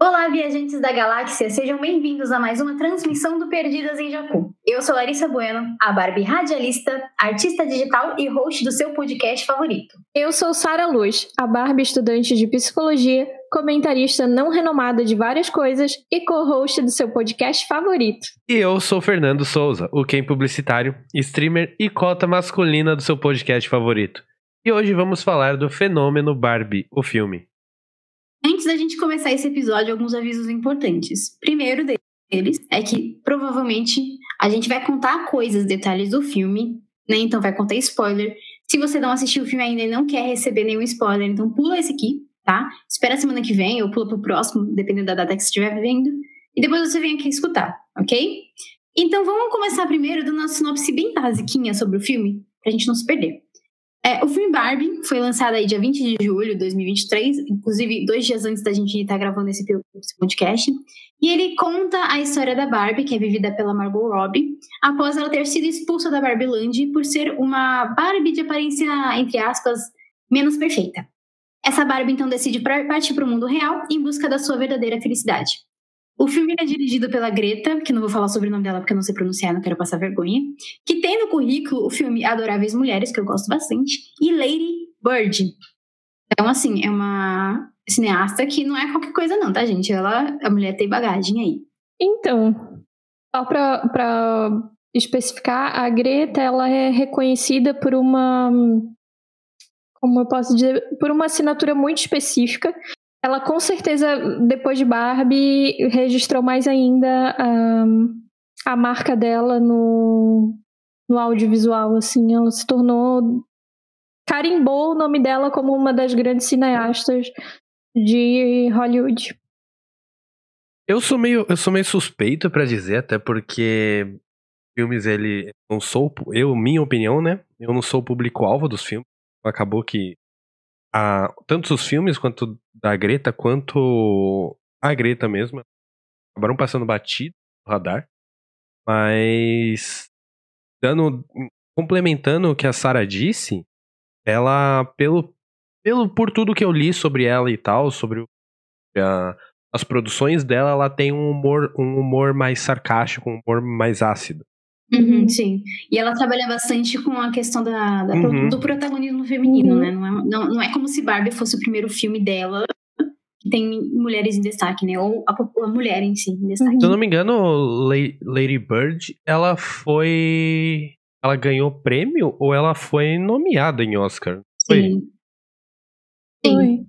Olá, viajantes da galáxia, sejam bem-vindos a mais uma transmissão do Perdidas em Jacu. Eu sou Larissa Bueno, a Barbie radialista, artista digital e host do seu podcast favorito. Eu sou Sara Luz, a Barbie estudante de psicologia, comentarista não renomada de várias coisas e co-host do seu podcast favorito. E eu sou Fernando Souza, o Ken publicitário, streamer e cota masculina do seu podcast favorito. E hoje vamos falar do fenômeno Barbie, o filme. Antes da gente começar esse episódio, alguns avisos importantes. Primeiro deles é que provavelmente a gente vai contar coisas, detalhes do filme, né? Então vai contar spoiler. Se você não assistiu o filme ainda e não quer receber nenhum spoiler, então pula esse aqui, tá? Espera a semana que vem ou pula pro próximo, dependendo da data que você estiver vivendo. E depois você vem aqui escutar, ok? Então vamos começar primeiro dando uma sinopse bem basiquinha sobre o filme, pra gente não se perder. É, o filme Barbie foi lançado aí dia 20 de julho de 2023, inclusive dois dias antes da gente estar gravando esse podcast. E ele conta a história da Barbie, que é vivida pela Margot Robbie, após ela ter sido expulsa da Barbie Land por ser uma Barbie de aparência, entre aspas, menos perfeita. Essa Barbie então decide partir para o mundo real em busca da sua verdadeira felicidade. O filme é dirigido pela Greta, que não vou falar sobre o nome dela porque eu não sei pronunciar, não quero passar vergonha. Que tem no currículo o filme Adoráveis Mulheres, que eu gosto bastante, e Lady Bird. Então, assim, é uma cineasta que não é qualquer coisa, não, tá, gente? Ela, a mulher tem bagagem aí. Então, só pra, pra especificar, a Greta ela é reconhecida por uma. Como eu posso dizer? Por uma assinatura muito específica ela com certeza, depois de Barbie, registrou mais ainda um, a marca dela no, no audiovisual, assim, ela se tornou carimbou o nome dela como uma das grandes cineastas de Hollywood. Eu sou meio, eu sou meio suspeito para dizer, até porque filmes ele não sou, eu minha opinião, né? Eu não sou o público alvo dos filmes. Acabou que a, tanto os filmes quanto da Greta, quanto a Greta mesmo, acabaram passando batido no radar. Mas dando complementando o que a Sara disse, ela pelo pelo por tudo que eu li sobre ela e tal, sobre a, as produções dela, ela tem um humor um humor mais sarcástico, um humor mais ácido. Uhum, sim. E ela trabalha bastante com a questão da, da uhum. do protagonismo feminino, uhum. né? Não é, não, não é como se Barbie fosse o primeiro filme dela que tem mulheres em destaque, né? Ou a, a mulher em si em destaque. Se eu não me engano, Lady Bird, ela foi. Ela ganhou prêmio ou ela foi nomeada em Oscar? Foi. Sim. Sim.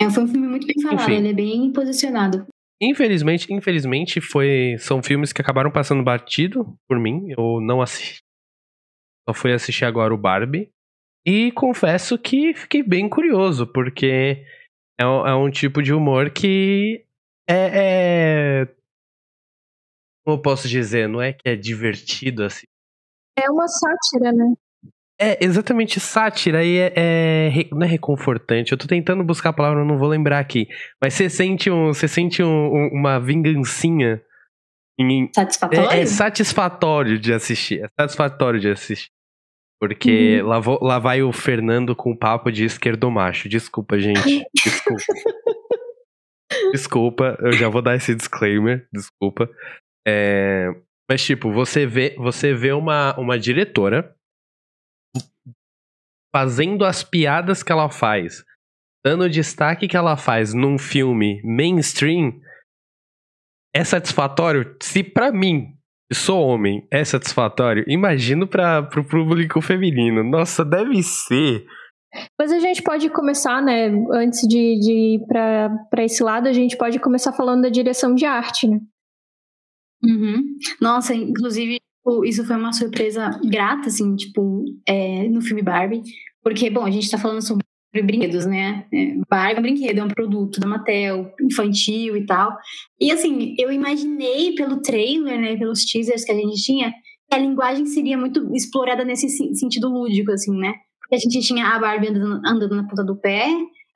É, foi um filme muito bem falado, Enfim. ele é bem posicionado. Infelizmente, infelizmente foi são filmes que acabaram passando batido por mim. Eu não assisti. Só fui assistir agora o Barbie. E confesso que fiquei bem curioso, porque é, um, é um tipo de humor que é, é. Como eu posso dizer? Não é que é divertido assim. É uma sátira, né? É, exatamente, sátira e é, é, não é reconfortante. Eu tô tentando buscar a palavra, não vou lembrar aqui. Mas você sente, um, você sente um, uma vingancinha. Em, satisfatório? É, é, satisfatório de assistir. É satisfatório de assistir. Porque uhum. lá, vou, lá vai o Fernando com o papo de esquerdo macho. Desculpa, gente. Desculpa. desculpa, eu já vou dar esse disclaimer. Desculpa. É, mas, tipo, você vê, você vê uma, uma diretora fazendo as piadas que ela faz, dando o destaque que ela faz num filme mainstream, é satisfatório? Se para mim, sou homem, é satisfatório, imagino para pro público feminino. Nossa, deve ser. Mas a gente pode começar, né? Antes de, de ir para esse lado, a gente pode começar falando da direção de arte, né? Uhum. Nossa, inclusive isso foi uma surpresa grata, assim, tipo, é, no filme Barbie. Porque, bom, a gente tá falando sobre brinquedos, né? É, Barbie é um brinquedo, é um produto da Mattel, infantil e tal. E, assim, eu imaginei pelo trailer, né, pelos teasers que a gente tinha, que a linguagem seria muito explorada nesse sentido lúdico, assim, né? Porque a gente tinha a Barbie andando, andando na ponta do pé,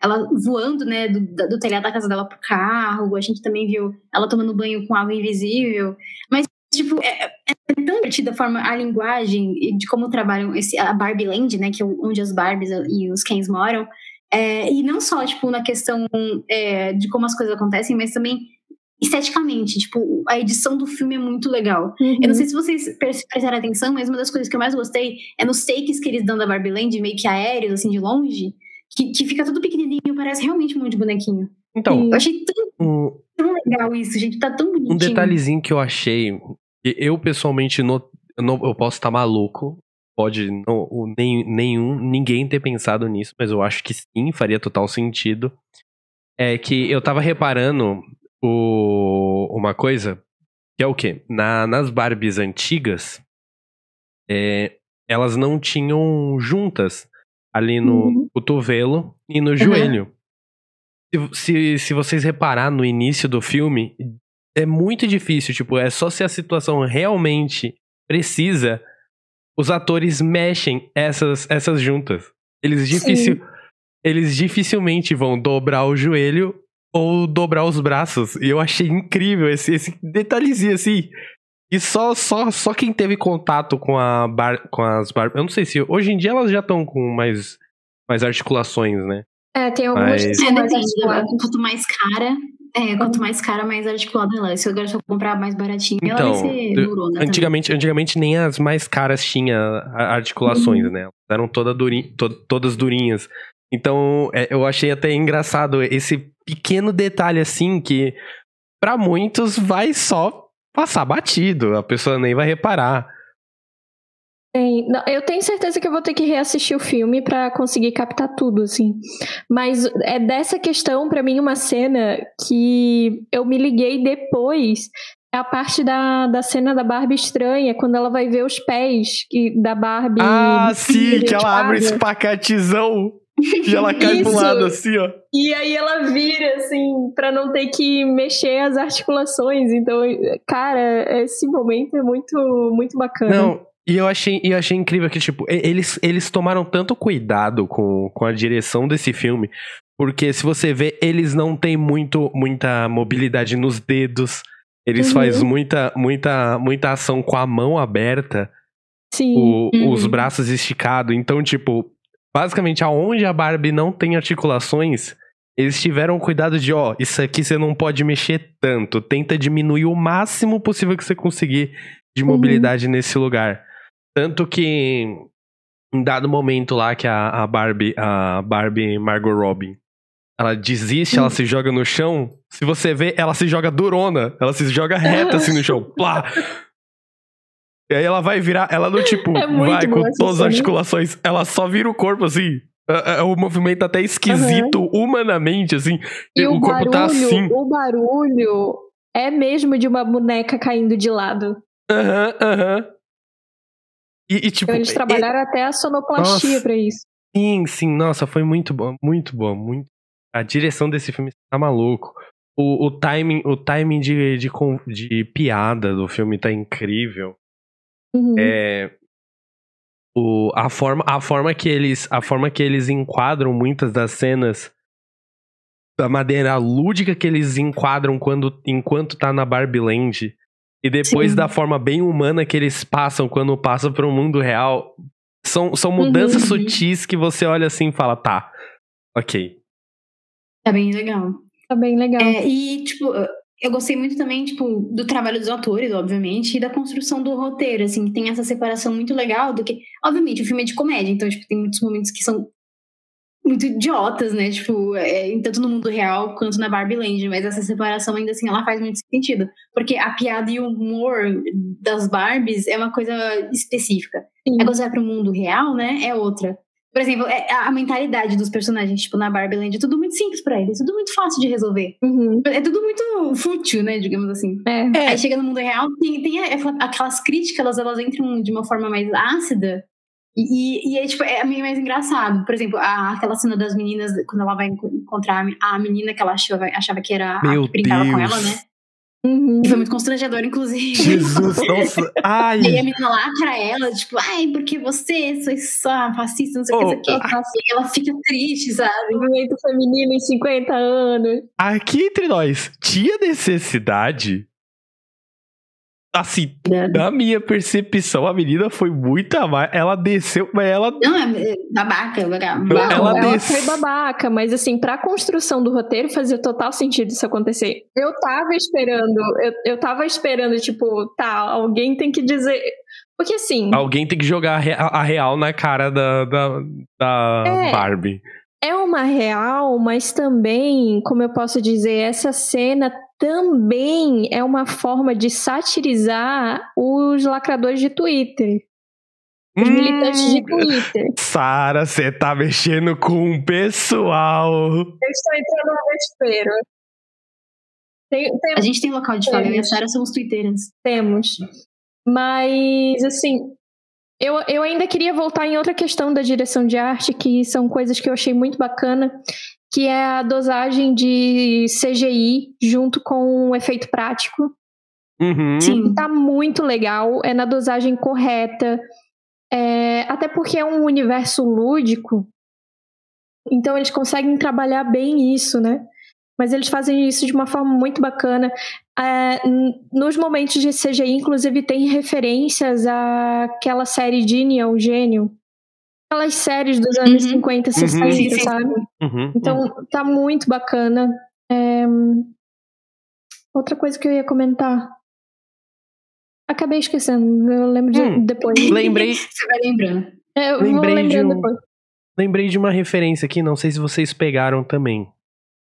ela voando, né, do, do telhado da casa dela pro carro. A gente também viu ela tomando banho com água invisível. Mas tipo, é, é, tão divertida a forma, a linguagem e de como trabalham esse, a Barbie Land, né, que é onde as Barbies e os Kens moram. É, e não só, tipo, na questão é, de como as coisas acontecem, mas também esteticamente, tipo, a edição do filme é muito legal. Uhum. Eu não sei se vocês prestaram atenção, mas uma das coisas que eu mais gostei é nos takes que eles dão da Barbie Land, meio que aéreos, assim, de longe, que, que fica tudo pequenininho, parece realmente um monte de bonequinho. Então, Eu achei tão, um, tão legal isso, gente, tá tão bonitinho. um detalhezinho que eu achei, eu pessoalmente não, eu, posso estar maluco, pode não, nem, nenhum, ninguém ter pensado nisso, mas eu acho que sim, faria total sentido. É que eu tava reparando o, uma coisa, que é o quê? Na, nas Barbies antigas, é, elas não tinham juntas ali no Uhum. cotovelo e no joelho. Se, se, se vocês reparar no início do filme, é muito difícil, tipo, é só se a situação realmente precisa, os atores mexem essas, essas juntas. Eles, dificil, eles dificilmente vão dobrar o joelho ou dobrar os braços. E eu achei incrível esse, esse detalhezinho assim. E só, só, só quem teve contato com, a bar, com as bar, Eu não sei se. Hoje em dia elas já estão com mais, mais articulações, né? É, tem algumas Mas- que É, mais. Quanto mais cara, é, quanto mais cara, mais articulada ela é. Se eu eu comprar mais baratinho, ela Então, vai ser durona. também. Antigamente, antigamente nem as mais caras tinham a- articulações, né? Elas eram toda duri, to- todas durinhas. Então, é, eu achei até engraçado esse pequeno detalhe assim que pra muitos vai só passar batido, a pessoa nem vai reparar. Eu tenho certeza que eu vou ter que reassistir o filme pra conseguir captar tudo, assim. Mas é dessa questão, pra mim, uma cena que eu me liguei depois. É a parte da, da cena da Barbie estranha, quando ela vai ver os pés que, da Barbie. Ah, sim, que ela abre o espada. espacatizão e ela cai pro Isso. lado assim, ó. E aí ela vira, assim, pra não ter que mexer as articulações. Então, cara, esse momento é muito, muito bacana. Não, e eu achei, eu achei incrível que, tipo, eles, eles tomaram tanto cuidado com, com a direção desse filme, porque se você vê, eles não têm muito, muita mobilidade nos dedos, eles Uhum. fazem muita, muita, muita ação com a mão aberta, Sim. o- Uhum. os braços esticados, então, tipo, basicamente, aonde a Barbie não tem articulações, eles tiveram cuidado de, ó, isso aqui você não pode mexer tanto, tenta diminuir o máximo possível que você conseguir de Uhum. mobilidade nesse lugar. Tanto que em dado momento lá que a, a Barbie, a Barbie Margot Robbie, ela desiste, Hum. ela se joga no chão. Se você vê, ela se joga durona, ela se joga reta assim no chão. Plá! E aí ela vai virar, ela não tipo, É vai com todas as articulações, ela só vira o corpo assim. É, é um movimento até esquisito, humanamente, assim. E o, o, corpo barulho, tá assim. o barulho é mesmo de uma boneca caindo de lado. Aham, aham. E, e, tipo, Então eles e- trabalharam até a sonoplastia pra isso. Sim, sim, nossa, foi muito bom, muito bom, muito. A direção desse filme tá maluco. O, o timing, o timing de, de, de piada do filme tá incrível. Uhum. É, o, a, forma, a, forma que eles, a forma que eles enquadram muitas das cenas da maneira lúdica que eles enquadram quando, enquanto tá na Barbie Land e depois Sim. da forma bem humana que eles passam quando passam para o mundo real são, são mudanças Uhum. sutis que você olha assim e fala tá ok Tá bem legal. Tá bem legal. É, e, tipo, eu gostei muito também, tipo, do trabalho dos atores, obviamente, e da construção do roteiro, assim, que tem essa separação muito legal do que. Obviamente, o filme é de comédia, então, tipo, tem muitos momentos que são muito idiotas, né? Tipo, é, tanto no mundo real quanto na Barbie Land, mas essa separação ainda assim ela faz muito sentido. Porque a piada e o humor das Barbies é uma coisa específica. Sim. Aí quando você vai pro mundo real, né, é outra. Por exemplo, é a mentalidade dos personagens, tipo, na Barbie Land, é tudo muito simples pra eles, tudo muito fácil de resolver. Uhum. É tudo muito fútil, né, digamos assim. É. Aí chega no mundo real, tem, tem aquela- aquelas críticas, elas, elas entram de uma forma mais ácida. E, e, é, tipo, é meio mais engraçado. Por exemplo, a, aquela cena das meninas, quando ela vai enco- encontrar a me- a menina que ela achava, achava que era a Meu que brincava com ela, né? Uhum. E foi muito constrangedor, inclusive. Jesus nossa ai E aí a menina lacra ela, tipo, ai, porque você, sou só fascista, não sei o que, Oh, não sei o que. E ela fica triste, sabe? Movimento feminino em 50 anos. aqui entre nós tinha necessidade Assim, na minha percepção, a menina foi muito a mais. Ela desceu, mas ela. Não, é babaca, babaca. Não, ela, Ela ela des- foi babaca, mas assim, pra construção do roteiro fazia total sentido isso acontecer. Eu tava esperando, eu, eu tava esperando, tipo, tá, alguém tem que dizer. Porque assim, Alguém tem que jogar a real na cara da, da, da É. Barbie. é uma real, mas também, como eu posso dizer, essa cena também é uma forma de satirizar os lacradores de Twitter, os militantes de Hum, Twitter. Sara, você tá mexendo com o pessoal. Eu estou entrando no vespeiro. Tem, tem A gente tem local de fala, e a Temos. Sarah somos twitteiras. Temos. Mas, assim, eu, eu ainda queria voltar em outra questão da direção de arte, que são coisas que eu achei muito bacana, que é a dosagem de CGI junto com o efeito prático. Uhum. Sim. Tá muito legal, é na dosagem correta. É, até porque é um universo lúdico, então eles conseguem trabalhar bem isso, né? Mas eles fazem isso de uma forma muito bacana. É, nos momentos de CGI, inclusive, tem referências àquela série Genial, o Gênio. Aquelas séries dos anos Uhum. 50, 60, Sim, sim, sabe? Uhum. Então, tá muito bacana. É, Outra coisa que eu ia comentar. Acabei esquecendo, eu lembro de Hum. depois. Lembrei, Você vai lembrando. É, Eu Lembrei vou de um- depois. lembrei de uma referência aqui, não sei se vocês pegaram também.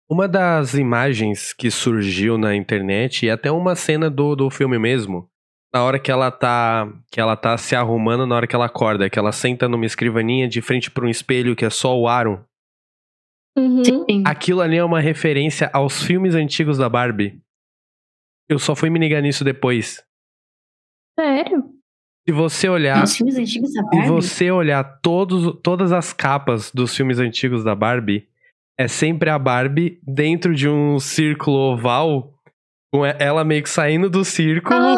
Uma das imagens que surgiu na internet e até uma cena do, do filme mesmo, na hora que ela tá que ela tá se arrumando, na hora que ela acorda, que ela senta numa escrivaninha de frente para um espelho que é só o aro. Uhum. Aquilo ali é uma referência aos filmes antigos da Barbie. Eu só fui me ligar nisso depois. Sério? Se você olhar Nos filmes antigos da Se Barbie. você olhar todos, todas as capas dos filmes antigos da Barbie, é sempre a Barbie dentro de um círculo oval, com ela meio que saindo do círculo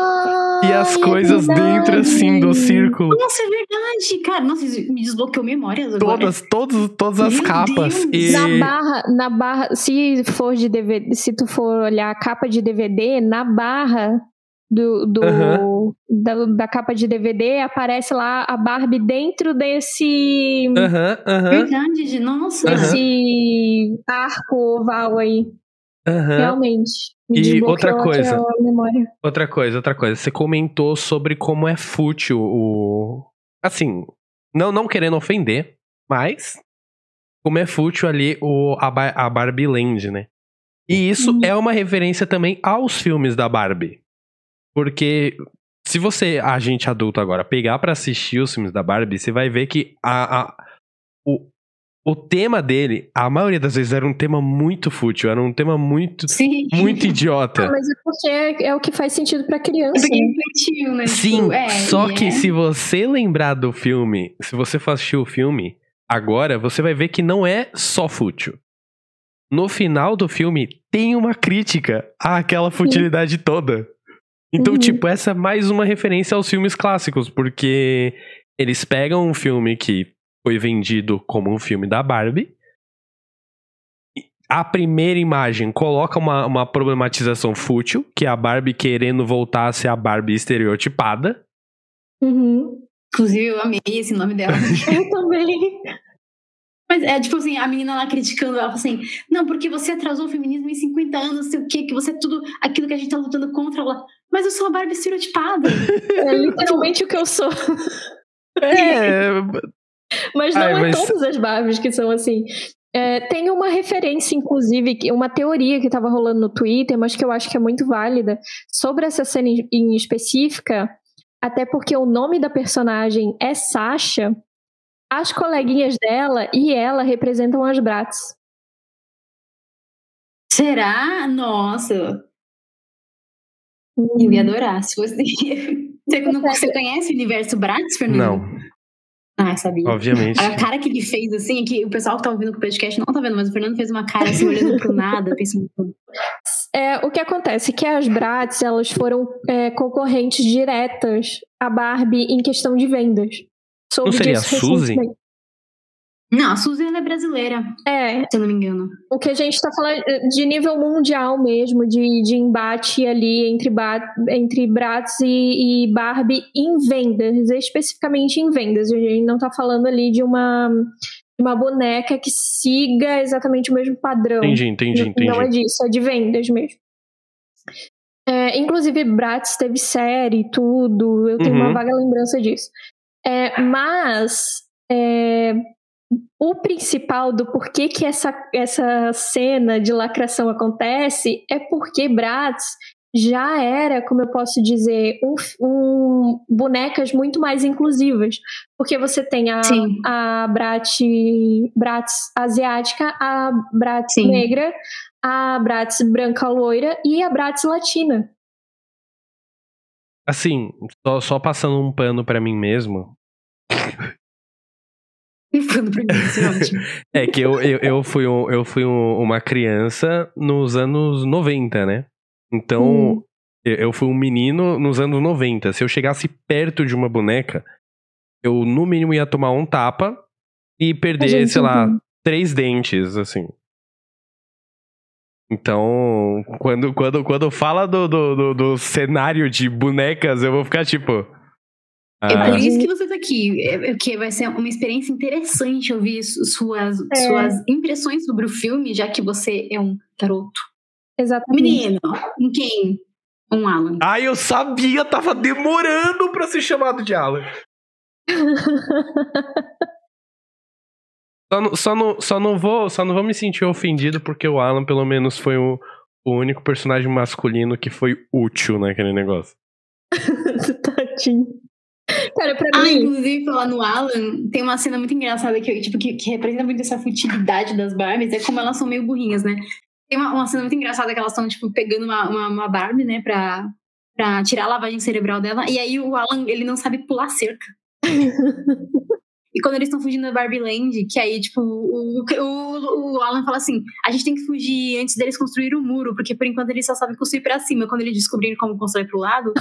e as é coisas dentro assim do círculo. Nossa, é verdade, cara. Nossa, isso me desbloqueou memórias agora. Todas, todos, todas as Meu capas. Deus. E Na barra, na barra, se for de DVD, se tu for olhar a capa de DVD, na barra do, do da, da capa de DVD aparece lá a Barbie dentro desse Aham, aham, Verdade, de nossa. Desse arco oval aí, aham. realmente. Me E outra coisa. Outra coisa, outra coisa. Você comentou sobre como é fútil o. Assim, não, não querendo ofender, mas. Como é fútil ali o, a, a Barbie Land, né? E isso Uhum. é uma referência também aos filmes da Barbie. Porque se você, a gente adulto agora, pegar pra assistir os filmes da Barbie, você vai ver que a, a- o, o tema dele, a maioria das vezes, era um tema muito fútil, era um tema muito, Sim. muito idiota. Ah, mas é porque é, é o que faz sentido pra criança. Porque é né? infantil, né? Sim, Tipo, é, só e que é. se você lembrar do filme, se você for assistir o filme agora, você vai ver que não é só fútil. No final do filme tem uma crítica àquela futilidade toda. Então, Uhum. tipo, essa é mais uma referência aos filmes clássicos, porque eles pegam um filme que foi vendido como um filme da Barbie. A primeira imagem coloca uma, uma problematização fútil, que é a Barbie querendo voltar a ser a Barbie estereotipada. Uhum. Inclusive, eu amei esse nome dela. Eu também. Mas é tipo assim, a menina lá criticando ela, fala assim, não, porque você atrasou o feminismo em 50 anos, não sei o quê, que você é tudo aquilo que a gente tá lutando contra ela. Mas eu sou a Barbie estereotipada. É literalmente o que eu sou. É. Mas não Ai, é mas- todas as Barbies que são assim. É, tem uma referência, inclusive, uma teoria que estava rolando no Twitter, mas que eu acho que é muito válida, sobre essa cena em- específica, até porque o nome da personagem é Sasha, as coleguinhas dela e ela representam as Bratz. Será? Nossa. Eu ia adorar se fosse. Você, não- você conhece o universo Bratz, Fernando? Não, Ah, sabia. obviamente. A cara que ele fez, assim, é que o pessoal que tá ouvindo com o podcast não tá vendo, mas o Fernando fez uma cara assim, olhando pro nada, pensando. É, o que acontece é que as Bratz elas foram é, concorrentes diretas à Barbie em questão de vendas. Soube Não seria a Suzy? recentemente. Não, a Suzy ela é brasileira, É, se eu não me engano. o que a gente tá falando eh, de nível mundial mesmo, de, de embate ali entre, ba entre Bratz e, e Barbie em vendas, especificamente em vendas. A gente não tá falando ali de uma, de uma boneca que siga exatamente o mesmo padrão. Entendi, entendi, entendi. Não é disso, é de vendas mesmo. É, inclusive, Bratz teve série e tudo, eu tenho Uhum. uma vaga lembrança disso. É, mas é, o principal do porquê que essa, essa cena de lacração acontece é porque Bratz já era, como eu posso dizer, um, um- bonecas muito mais inclusivas. Porque você tem a, Sim. a Bratz, Bratz asiática, a Bratz Sim. negra, a Bratz branca loira e a Bratz latina. Assim, só, só passando um pano pra mim mesmo. Pra mim, isso é ótimo. É que eu, eu, eu fui, um- eu fui um- uma criança nos anos 90, né? Então, Hum. eu eu fui um menino nos anos 90. Se eu chegasse perto de uma boneca, eu no mínimo ia tomar um tapa e perder, gente sei lá, entende. três dentes, assim. Então, quando, quando, quando fala do, do, do, do cenário de bonecas, eu vou ficar tipo. É ah, por isso que você tá aqui. É, é que vai ser uma experiência interessante ouvir su- suas, É. suas impressões sobre o filme, já que você é um garoto. Exatamente. Menino, em quem? Um Alan. Ai, eu sabia, tava demorando pra ser chamado de Alan. Só não, só, não, só, não vou, só não vou me sentir ofendido porque o Alan, pelo menos, foi o, o único personagem masculino que foi útil naquele negócio. Tadinho. Cara, pra Ah, mim. inclusive, falar no Alan, tem uma cena muito engraçada que, tipo, que, que representa muito essa futilidade das Barbies, é como elas são meio burrinhas, né? Tem uma, uma cena muito engraçada que elas estão, tipo, pegando uma, uma, uma Barbie, né, pra, pra tirar a lavagem cerebral dela, e aí o Alan, ele não sabe pular cerca. E quando eles estão fugindo da Barbie Land, que aí, tipo, o, o, o Alan fala assim: a gente tem que fugir antes deles construir o muro, porque por enquanto eles só sabem construir pra cima. Quando eles descobrirem como construir pro lado,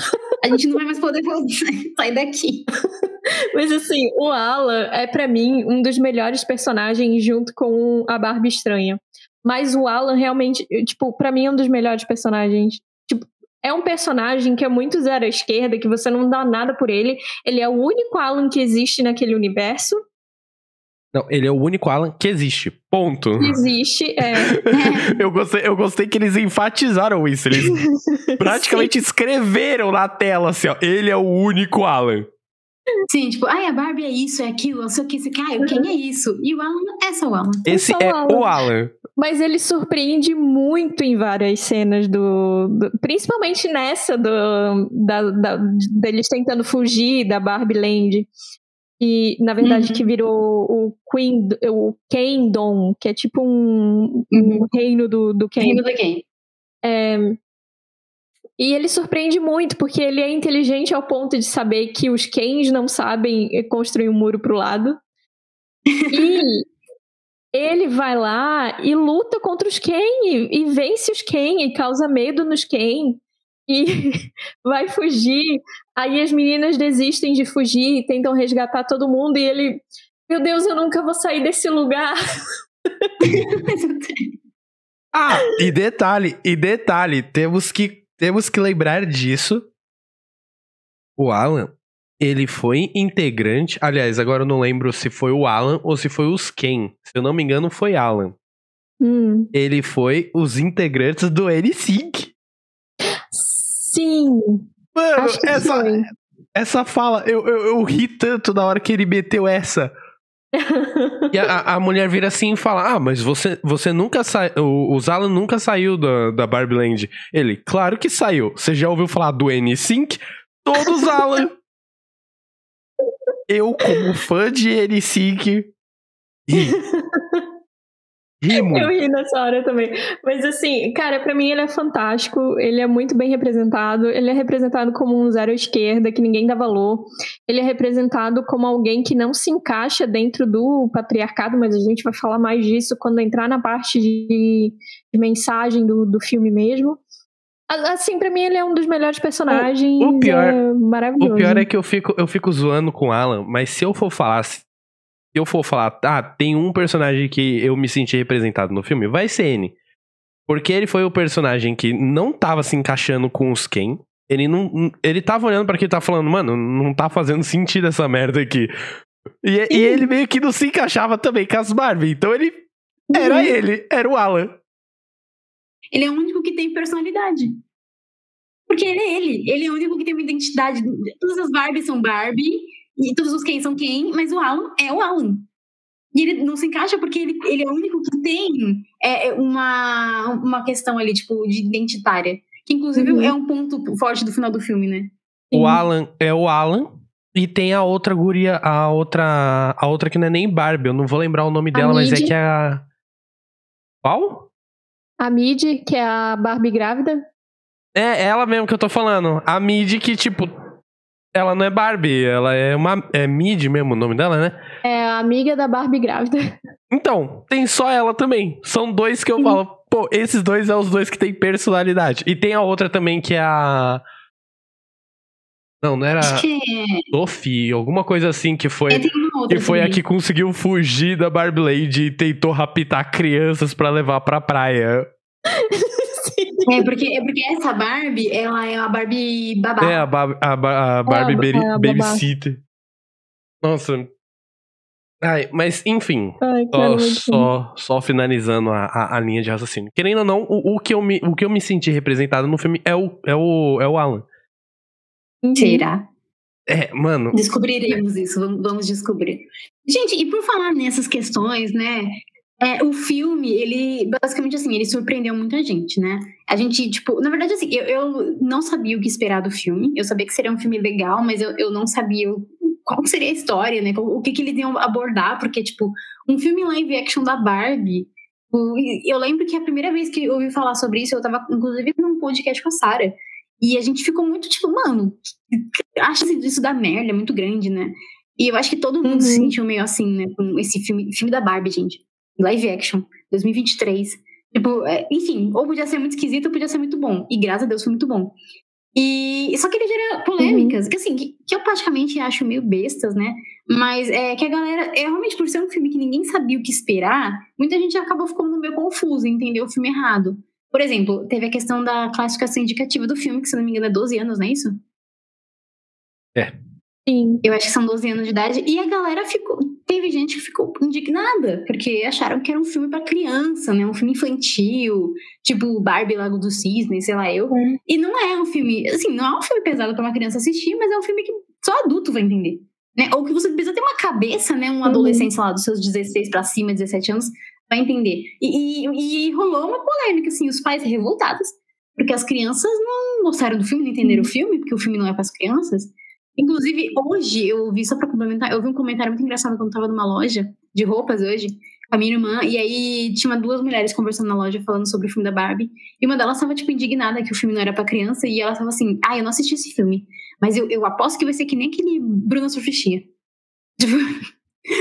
a gente não vai mais poder sair daqui. Mas assim, o Alan é pra mim um dos melhores personagens junto com a Barbie estranha. Mas o Alan realmente, tipo, pra mim é um dos melhores personagens. É um personagem que é muito zero à esquerda, que você não dá nada por ele. Ele é o único Alan que existe naquele universo. Não, ele é o único Alan que existe. Ponto. Existe, é. Eu gostei, eu gostei que eles enfatizaram isso. Eles praticamente escreveram na tela assim, ó. Ele é o único Alan. Sim, tipo, ai, a Barbie é isso, é aquilo, não sei o que, você quer, quem é isso? E o Alan é só o Alan. Esse o é Alan. o Alan. Mas ele surpreende muito em várias cenas do. do- principalmente nessa do, da, da- deles tentando fugir da Barbie Land. E, na verdade, Uhum. que virou o Queen, o Kingdom, que é tipo um, um Uhum. reino do, do Ken. Reino da quem? E ele surpreende muito, porque ele é inteligente ao ponto de saber que os Kens não sabem construir um muro pro lado. E ele vai lá e luta contra os Ken e, e vence os Ken e causa medo nos Ken. E vai fugir. Aí as meninas desistem de fugir e tentam resgatar todo mundo. E ele, meu Deus, eu nunca vou sair desse lugar. Ah, e detalhe, e detalhe, temos que, temos que lembrar disso. O Alan, ele foi integrante. Aliás, agora eu não lembro se foi o Alan ou se foi os Ken. Se eu não me engano, foi Alan. Hum, Ele foi os integrantes do N5. sim, Mano, essa, foi. essa fala, eu, eu, eu ri tanto na hora que ele meteu essa. E a, a mulher vira assim e fala: Ah, mas você, você nunca saiu. O, o Alan nunca saiu da, da Barbie Land. Ele, claro que saiu. Você já ouviu falar do N5? Todos Alan. Eu, como fã de N5, ri. Ri Eu muito. ri nessa hora também. Mas assim, cara, pra mim ele é fantástico. Ele é muito bem representado. Ele é representado como um zero à esquerda, que ninguém dá valor. Ele é representado como alguém que não se encaixa dentro do patriarcado, mas a gente vai falar mais disso quando entrar na parte de, de mensagem do, do filme mesmo. Assim, pra mim ele é um dos melhores personagens. o pior- é maravilhoso. O pior é que eu fico, eu fico zoando com o Alan, mas se eu for falar se eu for falar, ah, tem um personagem que eu me senti representado no filme, vai ser N. Porque ele foi o personagem que não tava se encaixando com os Ken. Ele não. Ele tava olhando para e tava falando, mano, não tá fazendo sentido essa merda aqui. E, e, ele meio que não se encaixava também com as Barbie. Então ele. Era uhum. ele, era o Alan. Ele é o único que tem personalidade. Porque ele é ele. Ele é o único que tem uma identidade. Todas as Barbies são Barbie, e todos os Ken são Ken, mas o Alan é o Alan. E ele não se encaixa porque ele, ele é o único que tem é, é uma, uma questão ali, tipo, de identitária. Que inclusive uhum. é um ponto forte do final do filme, né? O Alan é o Alan. E tem a outra guria, a outra. A outra que não é nem Barbie, eu não vou lembrar o nome dela, mas é que é a. Qual? A Mid, que é a Barbie grávida. É, ela mesmo que eu tô falando. A Mid que, tipo, ela não é Barbie, ela é uma. É Mid mesmo o nome dela, né? É a amiga da Barbie grávida. Então, tem só ela também. São dois que eu Sim. falo, pô, esses dois são os dois que têm personalidade. E tem a outra também que é a. Não, não era. Que... Sophie, alguma coisa assim que foi. Que foi também. a que conseguiu fugir da Barbie Lady e tentou raptar crianças para levar pra praia. É porque, é porque essa Barbie, ela é a Barbie babá. É, a, ba a, ba a Barbie é, a, babysitter. Nossa. Ai, mas enfim, Ai, só, só, só, finalizando a, a, a, linha de raciocínio. Querendo ou não, o, o, que eu me, o que eu me senti representado no filme é o, é o, é o Alan. Será? É, mano. Descobriremos isso, vamos descobrir. Gente, e por falar nessas questões, né? É, o filme, ele, basicamente assim, ele surpreendeu muita gente, né? A gente, tipo, na verdade, assim, eu, eu não sabia o que esperar do filme. Eu sabia que seria um filme legal, mas eu, eu não sabia qual seria a história, né? O que, que eles iam abordar, porque, tipo, um filme live action da Barbie. Eu lembro que a primeira vez que eu ouvi falar sobre isso, eu tava, inclusive, num podcast com a Sarah. E a gente ficou muito tipo, mano, acha isso da merda, é muito grande, né? E eu acho que todo mundo uhum. se sentiu meio assim, né? Com esse filme, filme da Barbie, gente live action, 2023. Tipo, é, enfim, ou podia ser muito esquisito ou podia ser muito bom. E graças a Deus foi muito bom. E só que ele gera polêmicas, uhum. que assim, que, que, eu praticamente acho meio bestas, né? Mas é que a galera, é realmente por ser um filme que ninguém sabia o que esperar, muita gente acabou ficando meio confusa, entendeu o filme errado. Por exemplo, teve a questão da classificação indicativa do filme, que se não me engano é 12 anos, não é isso? É. Sim. Eu acho que são 12 anos de idade. E a galera ficou. Teve gente que ficou indignada, porque acharam que era um filme para criança, né? Um filme infantil, tipo Barbie Lago do Cisne, sei lá eu. É. E não é um filme. Assim, não é um filme pesado para uma criança assistir, mas é um filme que só adulto vai entender. Né? Ou que você precisa ter uma cabeça, né? Um uhum. adolescente, sei lá, dos seus 16 para cima, 17 anos, vai entender. E, e, e rolou uma polêmica, assim, os pais revoltados. Porque as crianças não gostaram do filme, não entenderam uhum. o filme, porque o filme não é para as crianças. Inclusive, hoje, eu vi, só pra complementar, eu vi um comentário muito engraçado quando eu tava numa loja de roupas hoje, com a minha irmã, e aí tinha duas mulheres conversando na loja falando sobre o filme da Barbie, e uma delas tava, tipo, indignada que o filme não era pra criança, e ela tava assim, ah, eu não assisti esse filme, mas eu, eu aposto que vai ser que nem aquele Bruna Surfistinha. Tipo,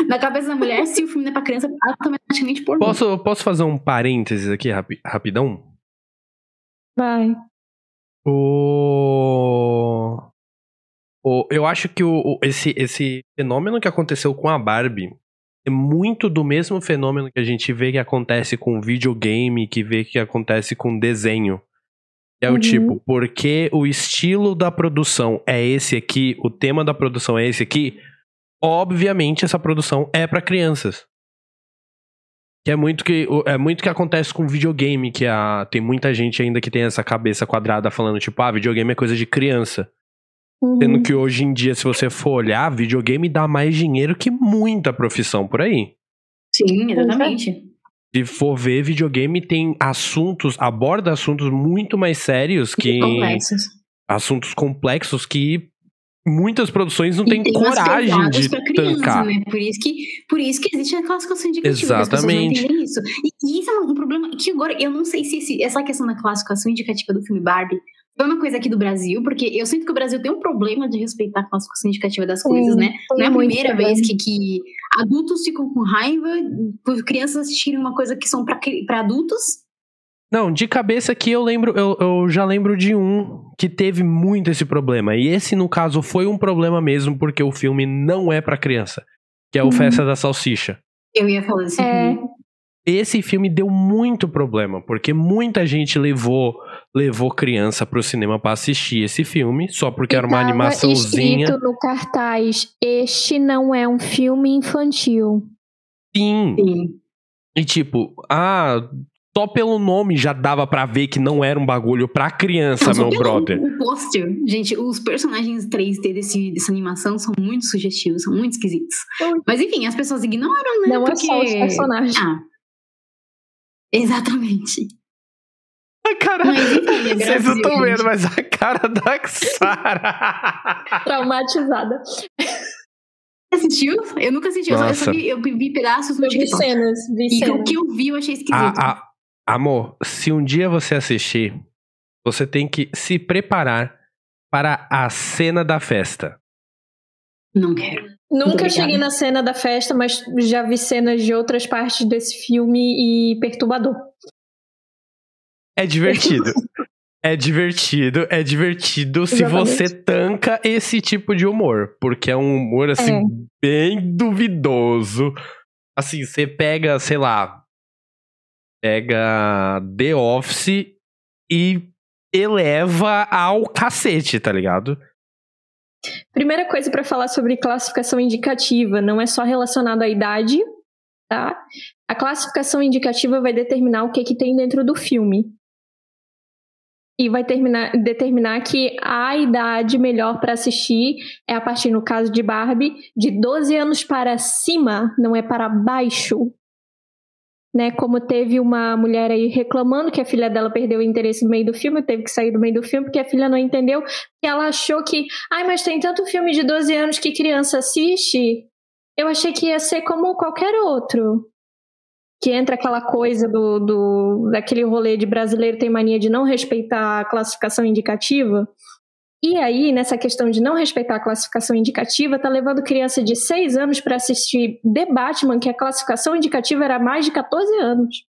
na cabeça da mulher, se o filme não é pra criança, automaticamente por posso, posso fazer um parênteses aqui, rapi rapidão? Vai. O... O, eu acho que o, esse, esse fenômeno que aconteceu com a Barbie é muito do mesmo fenômeno que a gente vê que acontece com videogame, que vê que acontece com desenho. É uhum. o tipo, porque o estilo da produção é esse aqui, o tema da produção é esse aqui, obviamente essa produção é para crianças. Que é muito que é muito que acontece com videogame, que a, tem muita gente ainda que tem essa cabeça quadrada falando tipo, ah, videogame é coisa de criança. Uhum. Sendo que hoje em dia, se você for olhar, videogame dá mais dinheiro que muita profissão por aí. Sim, exatamente. Se for ver, videogame tem assuntos, aborda assuntos muito mais sérios que. Complexos. Assuntos complexos que muitas produções não têm coragem de criança, tancar. Né? Por, isso que, por isso que existe a classificação indicativa. Exatamente. As isso. E, e, isso é um problema que agora eu não sei se esse, essa questão da classificação indicativa do filme Barbie foi uma coisa aqui do Brasil, porque eu sinto que o Brasil tem um problema de respeitar a classificação indicativa das coisas, Sim, né? Não é a primeira vez que, que adultos ficam com raiva por crianças assistirem uma coisa que são para adultos. Não, de cabeça aqui eu lembro, eu, eu já lembro de um que teve muito esse problema. E esse, no caso, foi um problema mesmo, porque o filme não é para criança. que é o Uhum. Festa da Salsicha. Eu ia falar assim. É, Esse filme deu muito problema, porque muita gente levou levou criança pro cinema pra assistir esse filme, só porque era uma tava animaçãozinha. escrito no cartaz: Este não é um filme infantil. Sim. Sim. E tipo, ah, só pelo nome já dava pra ver que não era um bagulho pra criança, Não, meu brother. O pôster, gente, os personagens 3D desse, dessa animação são muito sugestivos, são muito esquisitos. Ui. Mas enfim, as pessoas ignoram, né? Não é porque... só os personagens. Ah. Exatamente. A cara. Mas enfim, é Vocês não estão vendo, mas a cara da Sara. Traumatizada. Assistiu? Eu nunca assisti, eu só- eu só Nossa. vi, eu vi pedaços no Eu vi TikTok. cenas, vi E o cenas. que eu vi eu achei esquisito. A- a- amor, se um dia você assistir, você tem que se preparar para a cena da festa. Não quero. Nunca Obrigada. cheguei na cena da festa, mas já vi cenas de outras partes desse filme e perturbador. É divertido. É divertido, é divertido se Exatamente. você tanca esse tipo de humor. Porque é um humor, assim, É. bem duvidoso. Assim, você pega, sei lá. Pega The Office e eleva ao cacete, tá ligado? Primeira coisa pra falar sobre classificação indicativa, não é só relacionado à idade, tá? A classificação indicativa vai determinar o que, que tem dentro do filme. E vai terminar, determinar que a idade melhor para assistir é a partir, no caso de Barbie, de 12 anos para cima, não é para baixo. Né, como teve uma mulher aí reclamando que a filha dela perdeu o interesse no meio do filme, teve que sair do meio do filme porque a filha não entendeu, que ela achou que, ai, mas tem tanto filme de 12 anos que criança assiste. Eu achei que ia ser como qualquer outro. Que entra aquela coisa do, do daquele rolê de brasileiro tem mania de não respeitar a classificação indicativa. E aí, nessa questão de não respeitar a classificação indicativa, tá levando criança de 6 anos para assistir The Batman, que a classificação indicativa era mais de 14 anos.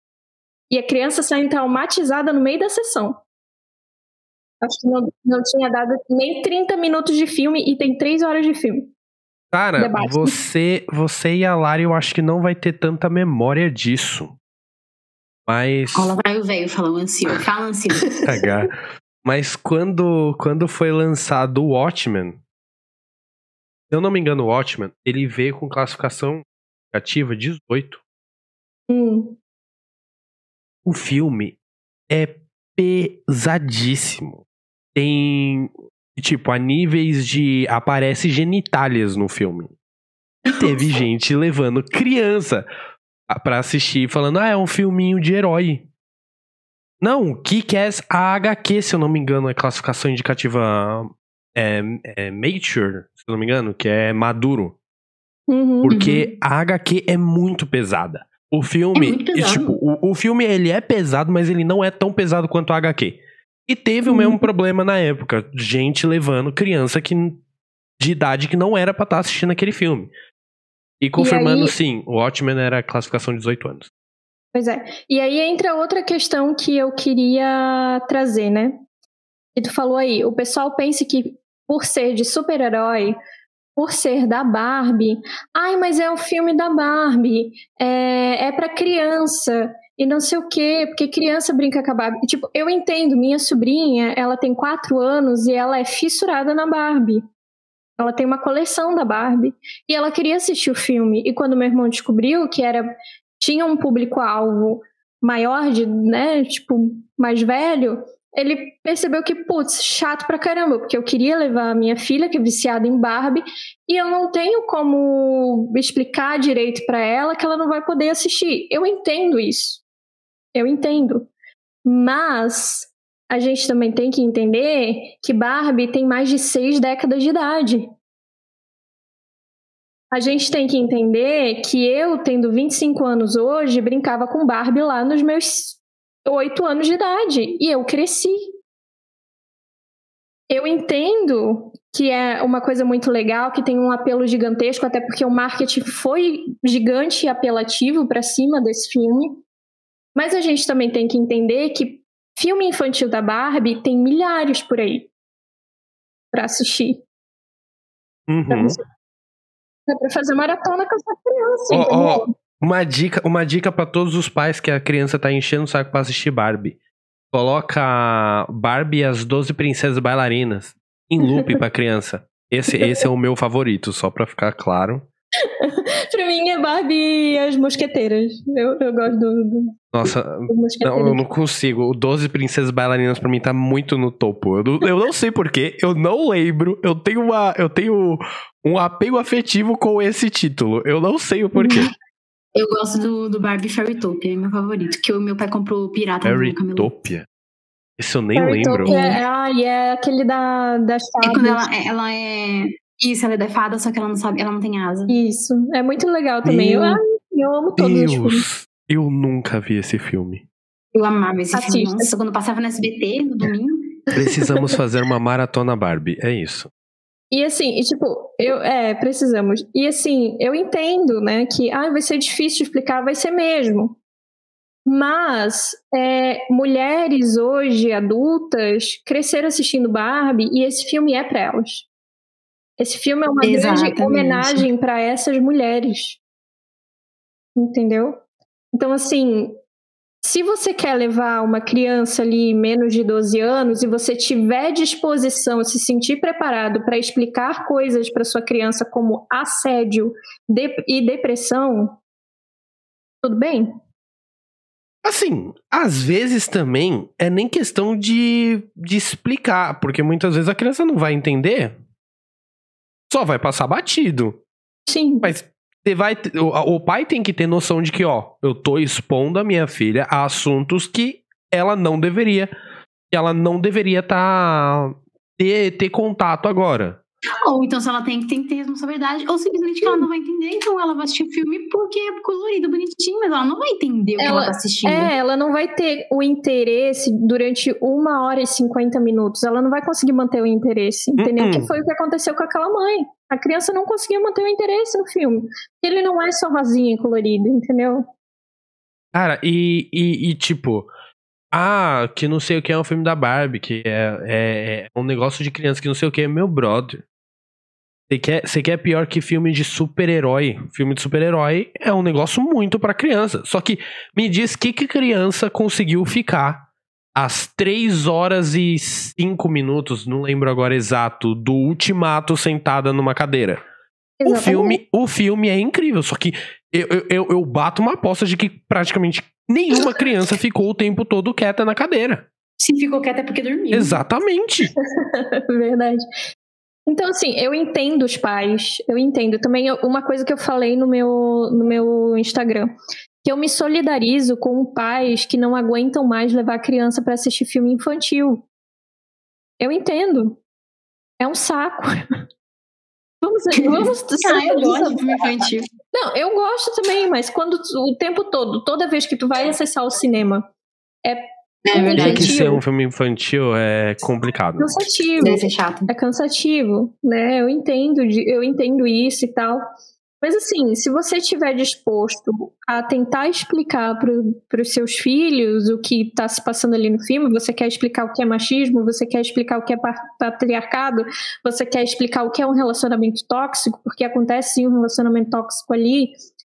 E a criança saindo traumatizada no meio da sessão. Acho que não, não tinha dado nem 30 minutos de filme e tem 3 horas de filme. Cara, você, você e a Lara, eu acho que não vai ter tanta memória disso. Mas. Olha lá vai o velho falando ansioso. Fala ansioso. Mas quando, quando foi lançado o Watchmen, se eu não me engano, o Watchmen, ele veio com classificação ativa 18. Hum. O filme é pesadíssimo. Tem, tipo, a níveis de. Aparece genitálias no filme. E teve gente levando criança pra assistir, falando, ah, é um filminho de herói. Não, Kick-Ass a HQ, se eu não me engano, é classificação indicativa é, é Mature, se eu não me engano, que é maduro. Uhum. Porque a HQ é muito pesada. O filme, É e, tipo, o, o filme ele é pesado, mas ele não é tão pesado quanto a HQ. E teve o Uhum. mesmo problema na época, gente levando criança que de idade que não era pra estar assistindo aquele filme. E confirmando, aí- sim, o Watchmen era classificação de 18 anos. Pois é. E aí entra outra questão que eu queria trazer, né? Que tu falou aí, o pessoal pensa que por ser de super-herói, por ser da Barbie, ai, mas é um filme da Barbie, é, é para criança e não sei o quê, porque criança brinca com a Barbie. Tipo, eu entendo, minha sobrinha, ela tem quatro anos e ela é fissurada na Barbie. Ela tem uma coleção da Barbie e ela queria assistir o filme. E quando meu irmão descobriu que era tinha um público-alvo maior, de, né, tipo, mais velho, ele percebeu que, putz, chato pra caramba, porque eu queria levar a minha filha, que é viciada em Barbie, e eu não tenho como explicar direito pra ela que ela não vai poder assistir. Eu entendo isso. Eu entendo. Mas a gente também tem que entender que Barbie tem mais de seis décadas de idade. A gente tem que entender que eu, tendo 25 anos hoje, brincava com Barbie lá nos meus 8 anos de idade. E eu cresci. Eu entendo que é uma coisa muito legal, que tem um apelo gigantesco, até porque o marketing foi gigante e apelativo para cima desse filme. Mas a gente também tem que entender que filme infantil da Barbie tem milhares por aí para assistir. Pra Uhum. você É pra fazer maratona com essa criança. Entendeu? ó, uma dica, uma dica para todos os pais que a criança tá enchendo o saco pra assistir Barbie. Coloca Barbie e as 12 princesas bailarinas em loop pra criança. Esse, esse é o meu favorito, só pra ficar claro. Pra mim é Barbie e as mosqueteiras. Eu, eu gosto do, do, Nossa, não, eu não consigo. O 12 princesas bailarinas pra mim tá muito no topo. Eu não, eu não sei porquê, eu não lembro. Eu tenho uma, eu tenho um apego afetivo com esse título. Eu não sei o porquê. Eu gosto do, do Barbie Fairytopia, é meu favorito. Que o meu pai comprou pirata. Fairytopia. Esse eu nem Fairy lembro. É, ah, e é aquele da, das É quando ela, ela é. Isso, ela é da fada, só que ela não sabe, ela não tem asa. Isso. É muito legal também. Eu, Meu eu amo todos os filmes. Deus, eu nunca vi esse filme. Eu amava esse filme. Assista. Nossa, quando passava no SBT, no domingo. Precisamos fazer uma maratona Barbie, é isso. E assim, e, tipo, eu, é, precisamos. E assim, eu entendo, né, que ah, vai ser difícil de explicar, vai ser mesmo. Mas é, mulheres hoje, adultas, cresceram assistindo Barbie e esse filme é para elas. Esse filme é uma grande Exatamente. homenagem para essas mulheres. Entendeu? Então, assim, se você quer levar uma criança ali menos de 12 anos e você tiver disposição, se sentir preparado para explicar coisas para sua criança como assédio de- e depressão, tudo bem? Assim, às vezes também é nem questão de, de explicar, porque muitas vezes a criança não vai entender, só vai passar batido. Sim. Mas você vai. O, o pai tem que ter noção de que, ó, eu tô expondo a minha filha a assuntos que ela não deveria. Que ela não deveria tá, ter, ter contato agora. Ou então, se ela tem, tem que ter responsabilidade, ou simplesmente que ela não vai entender, então ela vai assistir o filme porque é colorido, bonitinho, mas ela não vai entender o que Ela- ela tá assistindo. É, ela não vai ter o interesse durante uma hora e 50 minutos. Ela não vai conseguir manter o interesse, entendeu? Uh-uh. Que foi o que aconteceu com aquela mãe. A criança não conseguia manter o interesse no filme. Ele não é só rosinha e colorido, entendeu? Cara, e, e, e, tipo. Ah, que não sei o que é um filme da Barbie, que é, é, é um negócio de criança, que não sei o que é meu brother. Você quer, você quer pior que filme de super-herói? Filme de super-herói é um negócio muito pra criança. Só que me diz que que criança conseguiu ficar às 3 horas e 5 minutos, não lembro agora exato, do ultimato sentada numa cadeira. O filme, o filme é incrível, só que eu, eu, eu, bato uma aposta de que praticamente nenhuma criança ficou o tempo todo quieta na cadeira. Se ficou quieta é porque dormiu. Exatamente. Verdade. Então, assim, eu entendo os pais, eu entendo. Também uma coisa que eu falei no meu, no meu Instagram, que eu me solidarizo com pais que não aguentam mais levar a criança para assistir filme infantil. Eu entendo. É um saco. Vamos, vamos Ah, gosto de filme infantil. Não, eu gosto também, mas quando o tempo todo, toda vez que tu vai acessar o cinema, É Tem verdade. que ser um filme infantil é complicado. cansativo. Deve ser chato. é cansativo, né? Eu entendo, eu entendo isso e tal. Mas assim, se você estiver disposto a tentar explicar para os seus filhos o que está se passando ali no filme, você quer explicar o que é machismo, você quer explicar o que é pa- patriarcado, você quer explicar o que é um relacionamento tóxico, porque acontece um relacionamento tóxico ali,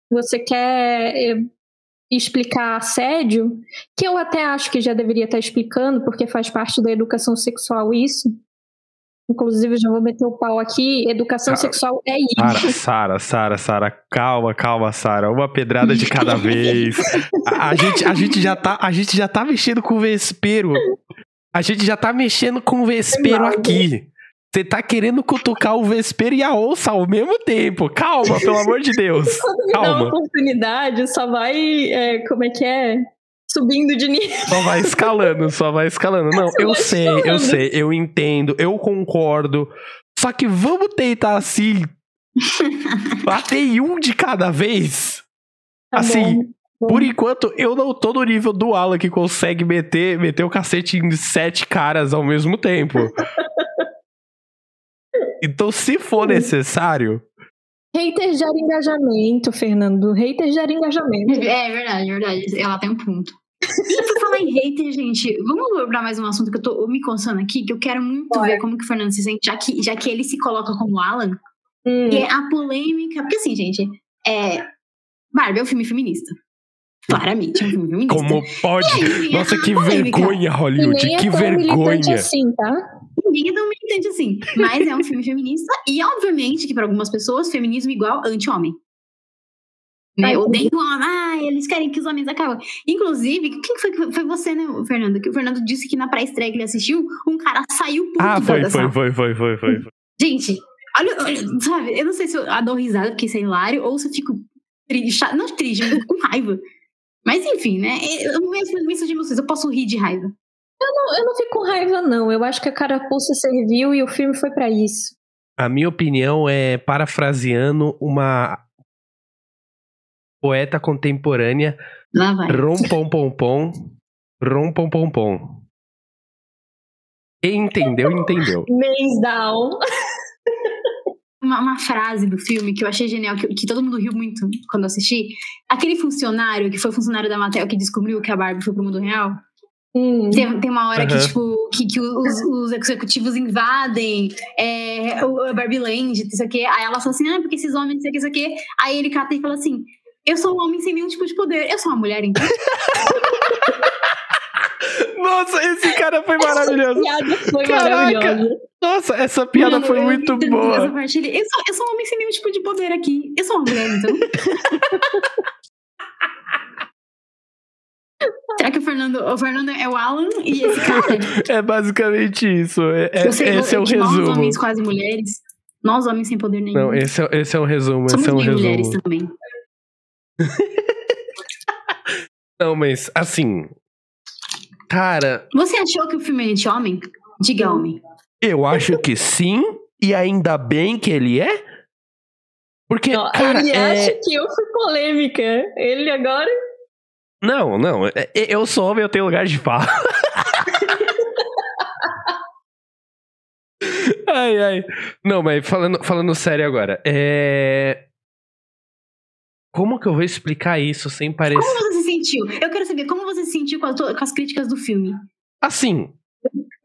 você quer eh, explicar assédio, que eu até acho que já deveria estar explicando, porque faz parte da educação sexual isso. Inclusive, eu já vou meter o pau aqui. Educação Cara, sexual é isso. Sara, Sara, Sara, Sara, calma, calma, Sara. Uma pedrada de cada vez. A, a gente, a, gente já tá, a gente já tá mexendo com o vespeiro. A gente já tá mexendo com o vespeiro Mal. aqui. Você tá querendo cutucar o vespeiro e a onça ao mesmo tempo. Calma, pelo amor de Deus. Quando me dá uma Calma. oportunidade, só vai. é, como é que é? Subindo de nível. Só vai escalando, só vai escalando. Não, Só eu sei, eu escalando. sei, eu entendo, eu concordo. Só que vamos tentar assim. bater em um de cada vez. Tá Assim, bom. Por enquanto, eu não tô no nível do Alan que consegue meter, meter o cacete em sete caras ao mesmo tempo. Então, se for necessário, Hater gera engajamento, Fernando. Hater gera engajamento. É verdade, verdade. Ela tem um ponto. E por falar em hater, gente, vamos abordar mais um assunto que eu tô me coçando aqui, que eu quero muito Bora. ver como que o Fernando se sente, já que, já que ele se coloca como Alan. Hum. E é a polêmica. Porque assim, gente, é. Barbie é um filme feminista. Claramente é um filme feminista. Como pode? Aí, Nossa, a que polêmica. vergonha, Hollywood. nem é Que tão militante vergonha. assim, tá? Ninguém é tão militante assim. Mas é um filme feminista. E obviamente que para algumas pessoas, feminismo igual anti-homem. Né? Ai, Odeio o homem. Ah, eles querem que os homens acabem. Inclusive, quem foi, que- foi você, né, Fernando? Que o Fernando disse que na pré-estreia que ele assistiu, um cara saiu puto Ah, foi, da foi, foi, foi, foi, foi. foi. Gente, olha, olha, sabe, eu não sei se eu dou risada porque isso é hilário ou se eu fico triste, não triste, mas com raiva. Mas enfim, né? Eu não me isso de vocês, eu posso rir de raiva. Não, eu não fico com raiva, não. Eu acho que a carapuça serviu e o filme foi pra isso. A minha opinião é parafraseando uma poeta contemporânea, Lá vai. rom pom pom pom, rom pom pom. Quem entendeu, entendeu. Mês down. Uma, uma frase do filme que eu achei genial, que, que todo mundo riu muito quando assisti. Aquele funcionário que foi funcionário da Mattel que descobriu que a Barbie foi pro mundo real. Hum. Tem, tem uma hora que, Aham. tipo, que, que os, os executivos invadem é, o a Barbie Land, não sei o quê. Aí ela fala assim, ah, porque esses homens, não sei o que, não sei o quê. Aí ele cata e fala assim, eu sou um homem sem nenhum tipo de poder. Eu sou uma mulher, então. Nossa, esse cara foi maravilhoso. piada foi Caraca. maravilhosa. Nossa, essa piada Mano, foi eu muito tanto boa. dessa parte. Ele, eu, sou, eu sou um homem sem nenhum tipo de poder aqui. Eu sou uma mulher, então. Será que o Fernando, o Fernando é o Alan e esse cara? É basicamente isso. É- é- Eu esse é o que Nós, resumo. homens quase mulheres, nós, homens sem poder nenhum. Não, esse é, esse é o resumo. Somos Esse é um bem mulheres resumo. também. Não, mas assim. Cara, Você achou que o filme é anti-homem? Diga homem. eu acho que sim, e ainda bem que ele é. Porque, Ó, cara, ele é... acha que eu fui polêmica. Ele agora. Não, não. é- Eu sou homem, eu tenho lugar de fala. ai, ai. Não, mas falando, falando sério agora. É. Como que eu vou explicar isso sem parecer. Como você se sentiu? Eu quero saber como você se sentiu com as, com as críticas do filme. Assim,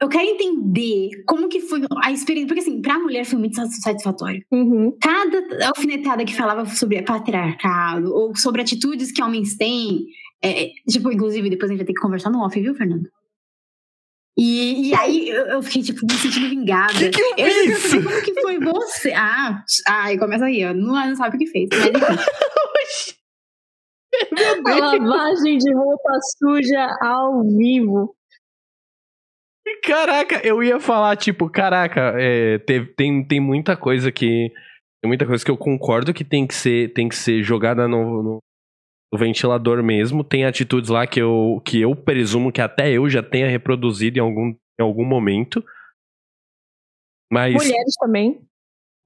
Eu quero entender como que foi a experiência. Porque, assim, pra mulher foi muito satisfatório. Uhum. Cada alfinetada que falava sobre patriarcado ou sobre atitudes que homens têm. é, tipo, inclusive, depois a gente vai ter que conversar no off, viu, Fernando? E, e aí eu, fiquei, tipo, me sentindo vingada. Que que eu eu quero saber como que foi você. Ah, ai, começa aí, ó. Não, não sabe o que fez. Mas enfim. A lavagem de roupa suja ao vivo. Caraca, eu ia falar, tipo, caraca, é, teve- tem, tem muita coisa que. Tem muita coisa que eu concordo que tem que ser, tem que ser jogada no, no- no ventilador mesmo. Tem atitudes lá que eu, que eu presumo que até eu já tenha reproduzido em algum, em algum momento. Mas. Mulheres também.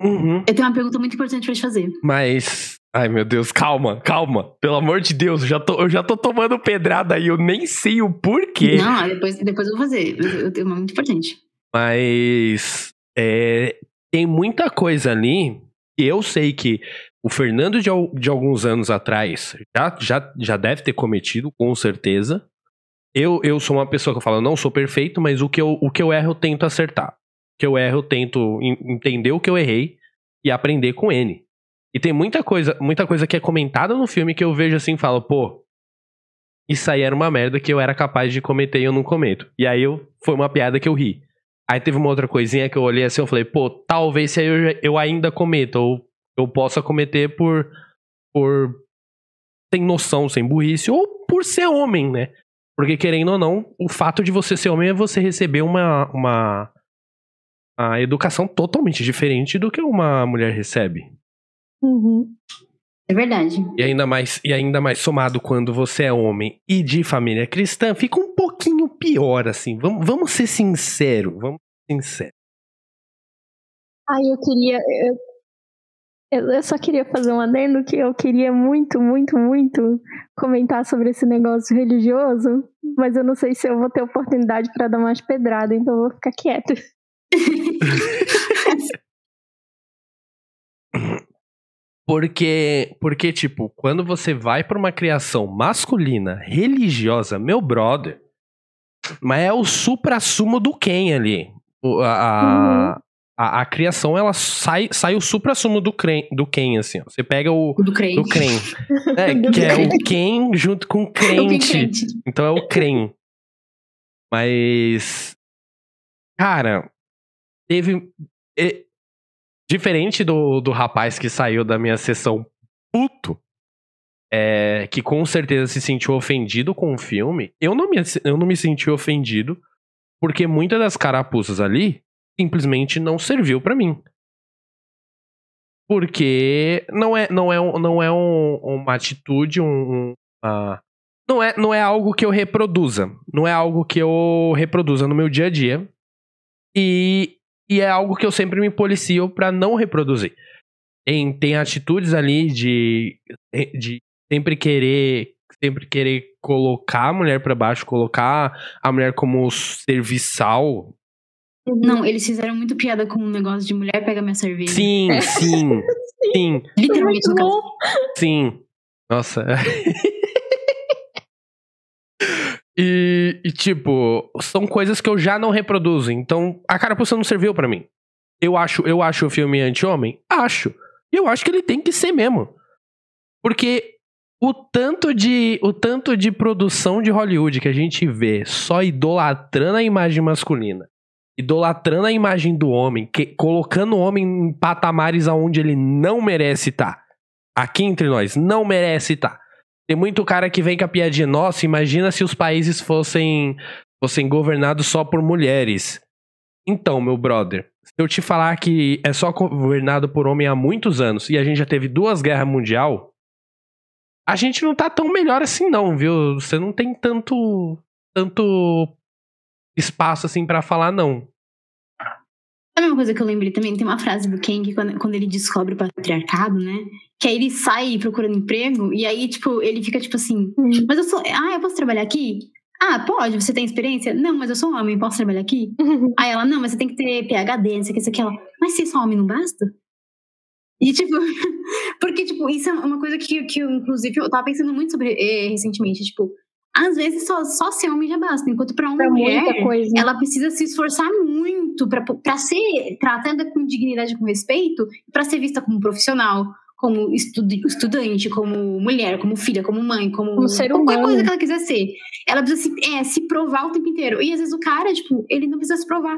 Uhum, Eu tenho uma pergunta muito importante pra te fazer. mas. Ai, meu Deus, calma, calma. Pelo amor de Deus, eu já tô, eu já tô tomando pedrada aí, eu nem sei o porquê. Não, depois, depois eu vou fazer. Eu tenho uma muito importante. Mas é, tem muita coisa ali que eu sei que o Fernando de, de alguns anos atrás já, já, já deve ter cometido, com certeza. Eu, eu sou uma pessoa que eu falo, não sou perfeito, mas o que, eu, o que eu erro eu tento acertar. O que eu erro eu tento en- entender o que eu errei e aprender com ele. E tem muita coisa, muita coisa que é comentada no filme que eu vejo assim e falo, pô, isso aí era uma merda que eu era capaz de cometer e eu não cometo. E aí eu, foi uma piada que eu ri. Aí teve uma outra coisinha que eu olhei assim, eu falei, pô, talvez se eu, eu ainda cometa, ou eu possa cometer por, por sem noção, sem burrice, ou por ser homem, né? Porque querendo ou não, o fato de você ser homem é você receber uma, uma, uma educação totalmente diferente do que uma mulher recebe. Uhum. É verdade. E ainda mais, e ainda mais somado quando você é homem e de família cristã, fica um pouquinho pior, assim. Vamos, vamos ser sinceros, vamos ser sinceros. Ai, eu queria. Eu, eu- só queria fazer um adendo que eu queria muito, muito, muito comentar sobre esse negócio religioso, mas eu não sei se eu vou ter oportunidade pra dar mais pedrada, então eu vou ficar quieta. Porque, porque, tipo, quando você vai pra uma criação masculina, religiosa, meu brother, mas é o supra-sumo do Ken ali. A- a- a, a criação, ela sai, sai o supra-sumo do, do Ken, assim. Ó. Você pega o. Do crente. Do Crem. É, Do que é o crente. Ken junto com crente. crente. Então é o Crem. Mas. Cara, teve. Diferente do, do rapaz que saiu da minha sessão puto, é, que com certeza se sentiu ofendido com o filme, eu não me, eu não me senti ofendido, porque muitas das carapuças ali simplesmente não serviu pra mim. Porque não é, não é, não é um- uma atitude, um- uma- não é, não é algo que eu reproduza. Não é algo que eu reproduza no meu dia a dia. E, e é algo que eu sempre me policio pra não reproduzir. Tem, tem atitudes ali de, de sempre querer sempre querer colocar a mulher pra baixo, colocar a mulher como serviçal. Não, eles fizeram muito piada com o negócio de mulher pega minha cerveja. Sim, sim, sim, Literalmente, sim. Nossa. E, e, tipo, são coisas que eu já não reproduzo. Então, a carapuça não serviu pra mim. Eu acho, eu acho o filme anti-homem? Acho. Eu acho que ele tem que ser mesmo. Porque o tanto de o tanto de produção de Hollywood que a gente vê só idolatrando a imagem masculina, idolatrando a imagem do homem, que- colocando o homem em patamares aonde ele não merece estar. Aqui entre nós, não merece estar. Tem muito cara que vem com a piadinha, nossa, imagina se os países fossem fossem governados só por mulheres. Então, meu brother, se eu te falar que é só governado por homem há muitos anos e a gente já teve duas guerras mundial, a gente não tá tão melhor assim não, viu? Você não tem tanto tanto espaço assim pra falar não. Sabe uma coisa que eu lembrei também? Tem uma frase do que quando, quando ele descobre o patriarcado, né? Que aí ele sai procurando emprego e aí, tipo, ele fica tipo assim, Hum. mas eu sou. Ah, eu posso trabalhar aqui? Ah, pode, você tem experiência? Não, mas eu sou homem, posso trabalhar aqui? Aí ela, não, mas você tem que ter PHD, não sei o que, isso aqui. Ela, mas se só homem não basta? E, tipo, porque, tipo, isso é uma coisa que, que eu, inclusive, eu tava pensando muito sobre eh, recentemente. Tipo, às vezes só, só ser homem já basta, enquanto pra uma Pra mulher, coisa. ela precisa se esforçar muito pra ser tratada com dignidade, com respeito, pra ser vista como profissional, como estu- estudante, como mulher, como filha, como mãe, como, Como ser qualquer humano. coisa que ela quiser ser. Ela precisa se, é, se provar o tempo inteiro. E às vezes o cara, tipo, ele não precisa se provar.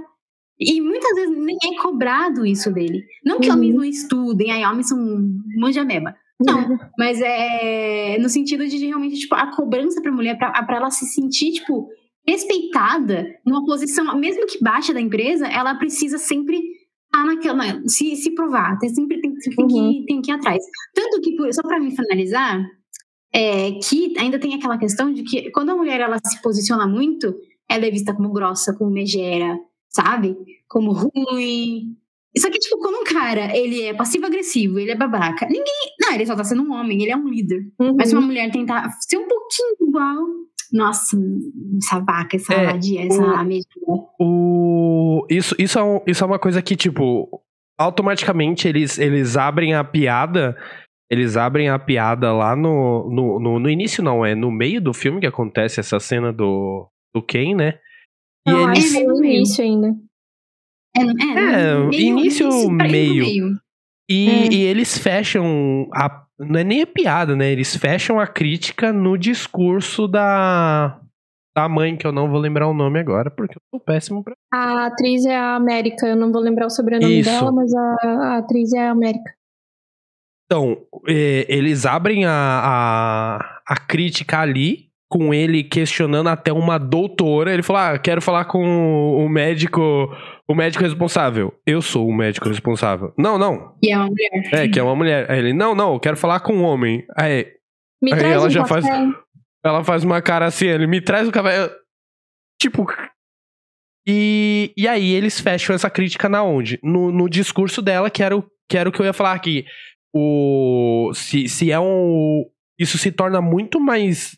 E muitas vezes nem é cobrado isso dele. Não que Uhum. homens não estudem, aí homens são um monte de ameba. Não, mas é no sentido de realmente, tipo, a cobrança pra mulher, pra, pra ela se sentir, tipo, respeitada numa posição, mesmo que baixa da empresa, ela precisa sempre estar naquela, se, se provar, tem, sempre tem, Uhum. que, tem que ir atrás. Tanto que, só pra me finalizar, é, que ainda tem aquela questão de que quando a mulher ela se posiciona muito, ela é vista como grossa, como megera, sabe? Como ruim. Só que, tipo, quando um cara, ele é passivo-agressivo, ele é babaca, ninguém... Não, ele só tá sendo um homem, ele é um líder. Uhum. Mas se uma mulher tentar ser um pouquinho igual... Nossa, essa vaca, essa É, essa o- medida. O... Isso, isso, é um- isso é uma coisa que, tipo, automaticamente eles, eles abrem a piada. Eles abrem a piada lá no, no, no, no início, não, é no meio do filme que acontece essa cena do, do Ken, né? E Não, eles. é no início ainda. É, é, É, meio- início, ir pro meio. E, É. e eles fecham. A, não é nem a piada, né? Eles fecham a crítica no discurso da. Da mãe, que eu não vou lembrar o nome agora, porque eu sou péssimo pra. A atriz é a América, eu não vou lembrar o sobrenome Isso. dela, mas a, a atriz é a América. Então, é, eles abrem a, a, a crítica ali, com ele questionando até uma doutora. Ele falou: Ah, quero falar com o médico. O médico responsável. Eu sou o médico responsável. Não, não. E é uma mulher. É, que é uma mulher. Aí ele, não, não, eu quero falar com um homem. Aí Me Aí traz ela um já faz- café. Ela faz uma cara assim, ele me traz o café. Eu- Tipo. E, e aí eles fecham essa crítica na onde? No, no discurso dela, que era, o, que era o que eu ia falar aqui. O, se, se é um. Isso se torna muito mais.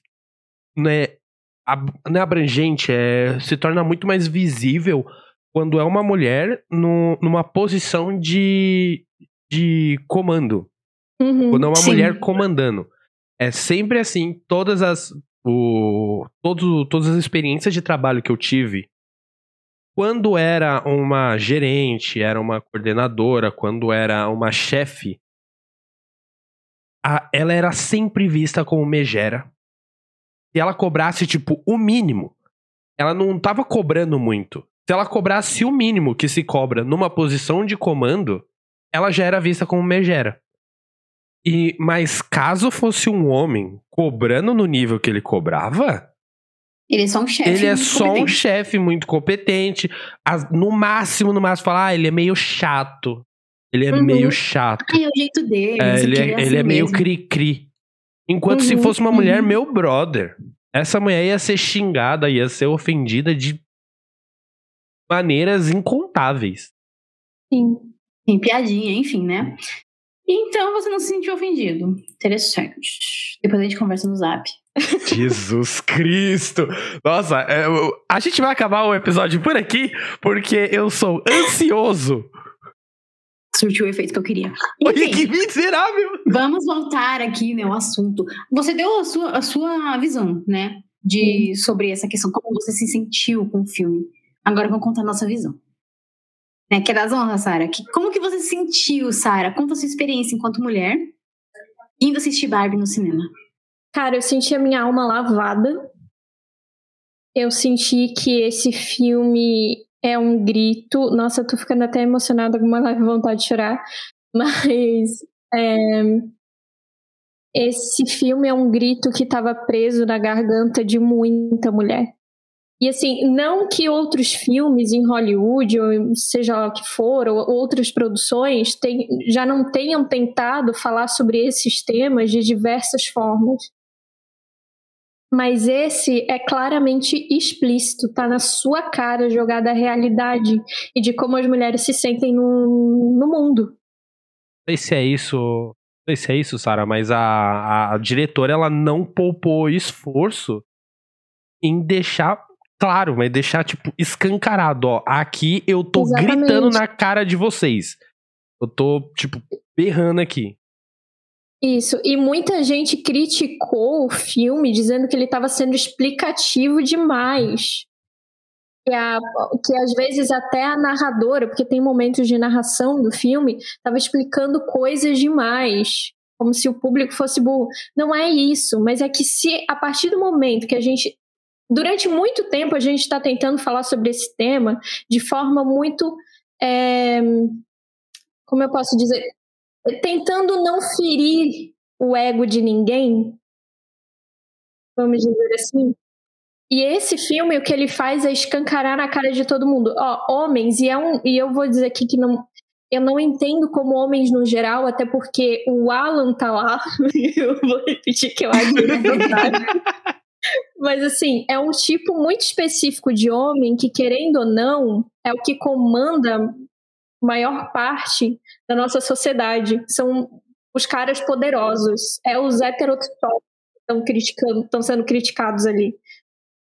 Né, ab- não é abrangente, é, se torna muito mais visível quando é uma mulher no, numa posição de, de comando. Uhum. Quando é uma Sim. mulher comandando. É sempre assim, todas as. O, todos, todas as experiências de trabalho que eu tive quando era uma gerente, era uma coordenadora, quando era uma chefe, a- ela era sempre vista como megera. Se ela cobrasse, tipo, o mínimo, ela não tava cobrando muito. Se ela cobrasse o mínimo que se cobra numa posição de comando, ela já era vista como megera. E, mas caso fosse um homem cobrando no nível que ele cobrava, Ele é só um chefe. ele é muito só um competente. chefe muito competente. As- no máximo, no máximo, falar, ah, ele é meio chato. Ele é Uhum. meio chato. Ah, é o jeito dele. É, isso ele aqui é, assim ele é meio cri-cri. Enquanto se Uhum, fosse uma mulher, uhum. meu brother. Essa mulher ia ser xingada, ia ser ofendida de maneiras incontáveis. Sim. Tem piadinha, enfim, né? Então você não se sentiu ofendido. Interessante. Depois a gente conversa no zap. Jesus Cristo! Nossa, é, eu- a gente vai acabar o episódio por aqui, porque eu sou ansioso. Surtiu o efeito que eu queria. Olha que miserável! vamos voltar aqui, né, ao assunto. Você deu a sua, a sua visão, né? De, sobre essa questão, como você se sentiu com o filme. Agora vamos contar a nossa visão. Né? Quer dar as honras, Sara? Que- Como que você se sentiu, Sara? Conta a sua experiência enquanto mulher indo assistir Barbie no cinema. Cara, eu senti a minha alma lavada. Eu senti que esse filme é um grito. Nossa, eu tô ficando até emocionada com uma leve vontade de chorar. Mas é, esse filme é um grito que estava preso na garganta de muita mulher. E assim, não que outros filmes em Hollywood, ou seja lá o que for, ou outras produções, tem- já não tenham tentado falar sobre esses temas de diversas formas. Mas esse é claramente explícito, tá na sua cara jogada a realidade e de como as mulheres se sentem no, no mundo. Não sei se é isso. Não sei se é isso, Sara, mas a, a diretora ela não poupou esforço em deixar claro, mas deixar, tipo, escancarado, ó. Aqui eu tô Exatamente. gritando na cara de vocês. Eu tô, tipo, berrando aqui. Isso, e muita gente criticou o filme dizendo que ele estava sendo explicativo demais. Que, a- que às vezes até a narradora, porque tem momentos de narração do filme, estava explicando coisas demais, como se o público fosse burro. Não é isso, mas é que se a partir do momento que a gente. Durante muito tempo a gente está tentando falar sobre esse tema de forma muito. é, como eu posso dizer? Tentando não ferir o ego de ninguém, vamos dizer assim. E esse filme, o que ele faz é escancarar na cara de todo mundo. Ó, homens, e, é um, e eu vou dizer aqui que não, eu não entendo como homens no geral, até porque o Alan tá lá. eu vou repetir que eu acho ele fantástico. Mas assim, é um tipo muito específico de homem que, querendo ou não, é o que comanda maior parte da nossa sociedade. São os caras poderosos. É os heterotópicos que estão criticando, estão sendo criticados ali.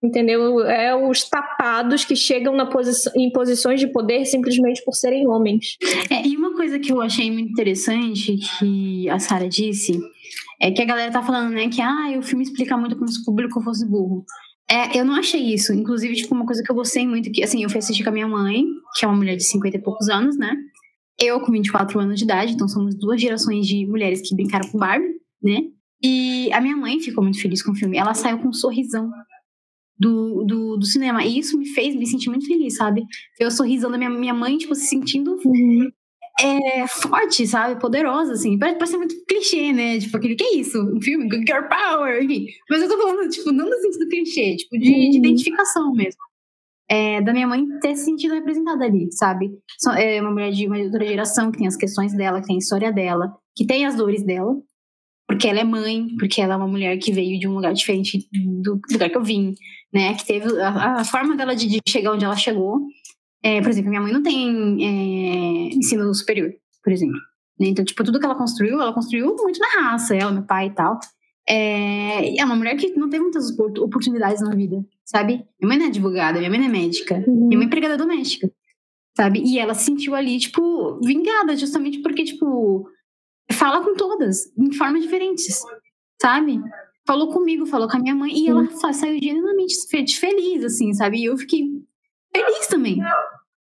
Entendeu? É os tapados que chegam posição, em posições de poder simplesmente por serem homens. É, e uma coisa que eu achei muito interessante que a Sara disse é que a galera tá falando, né, que ah, o filme explica muito como se o público fosse burro. É, eu não achei isso. Inclusive, tipo, uma coisa que eu gostei muito, que assim, eu fui assistir com a minha mãe, que é uma mulher de 50 e poucos anos, né? Eu com 24 anos de idade, então somos duas gerações de mulheres que brincaram com Barbie, né? E a minha mãe ficou muito feliz com o filme. Ela saiu com um sorrisão do, do, do cinema. E isso me fez me sentir muito feliz, sabe? Ver o sorrisão da minha, minha mãe, tipo, se sentindo é, forte, sabe? Poderosa, assim. Parece, parece muito clichê, né? Tipo, aquele, que é isso? Um filme? Girl Power, enfim. Mas eu tô falando, tipo, não no sentido clichê, tipo, de, de Uhum. identificação mesmo. É, da minha mãe ter se sentido representada ali, sabe? É uma mulher de uma outra geração que tem as questões dela, que tem a história dela, que tem as dores dela, porque ela é mãe, porque ela é uma mulher que veio de um lugar diferente do lugar que eu vim, né? Que teve a, a forma dela de, de chegar onde ela chegou. É, por exemplo, minha mãe não tem é, ensino superior, por exemplo. né? Então, tipo, tudo que ela construiu, ela construiu muito na raça, ela, meu pai e tal. É, é uma mulher que não teve muitas opor- oportunidades na vida, sabe? Minha mãe não é advogada, minha mãe não é médica, Uhum. minha mãe é empregada doméstica, sabe? E ela se sentiu ali, tipo, vingada, justamente porque, tipo, fala com todas, em formas diferentes, sabe? Falou comigo, falou com a minha mãe, e ela saiu genuinamente fe- feliz, assim, sabe? E eu fiquei feliz também.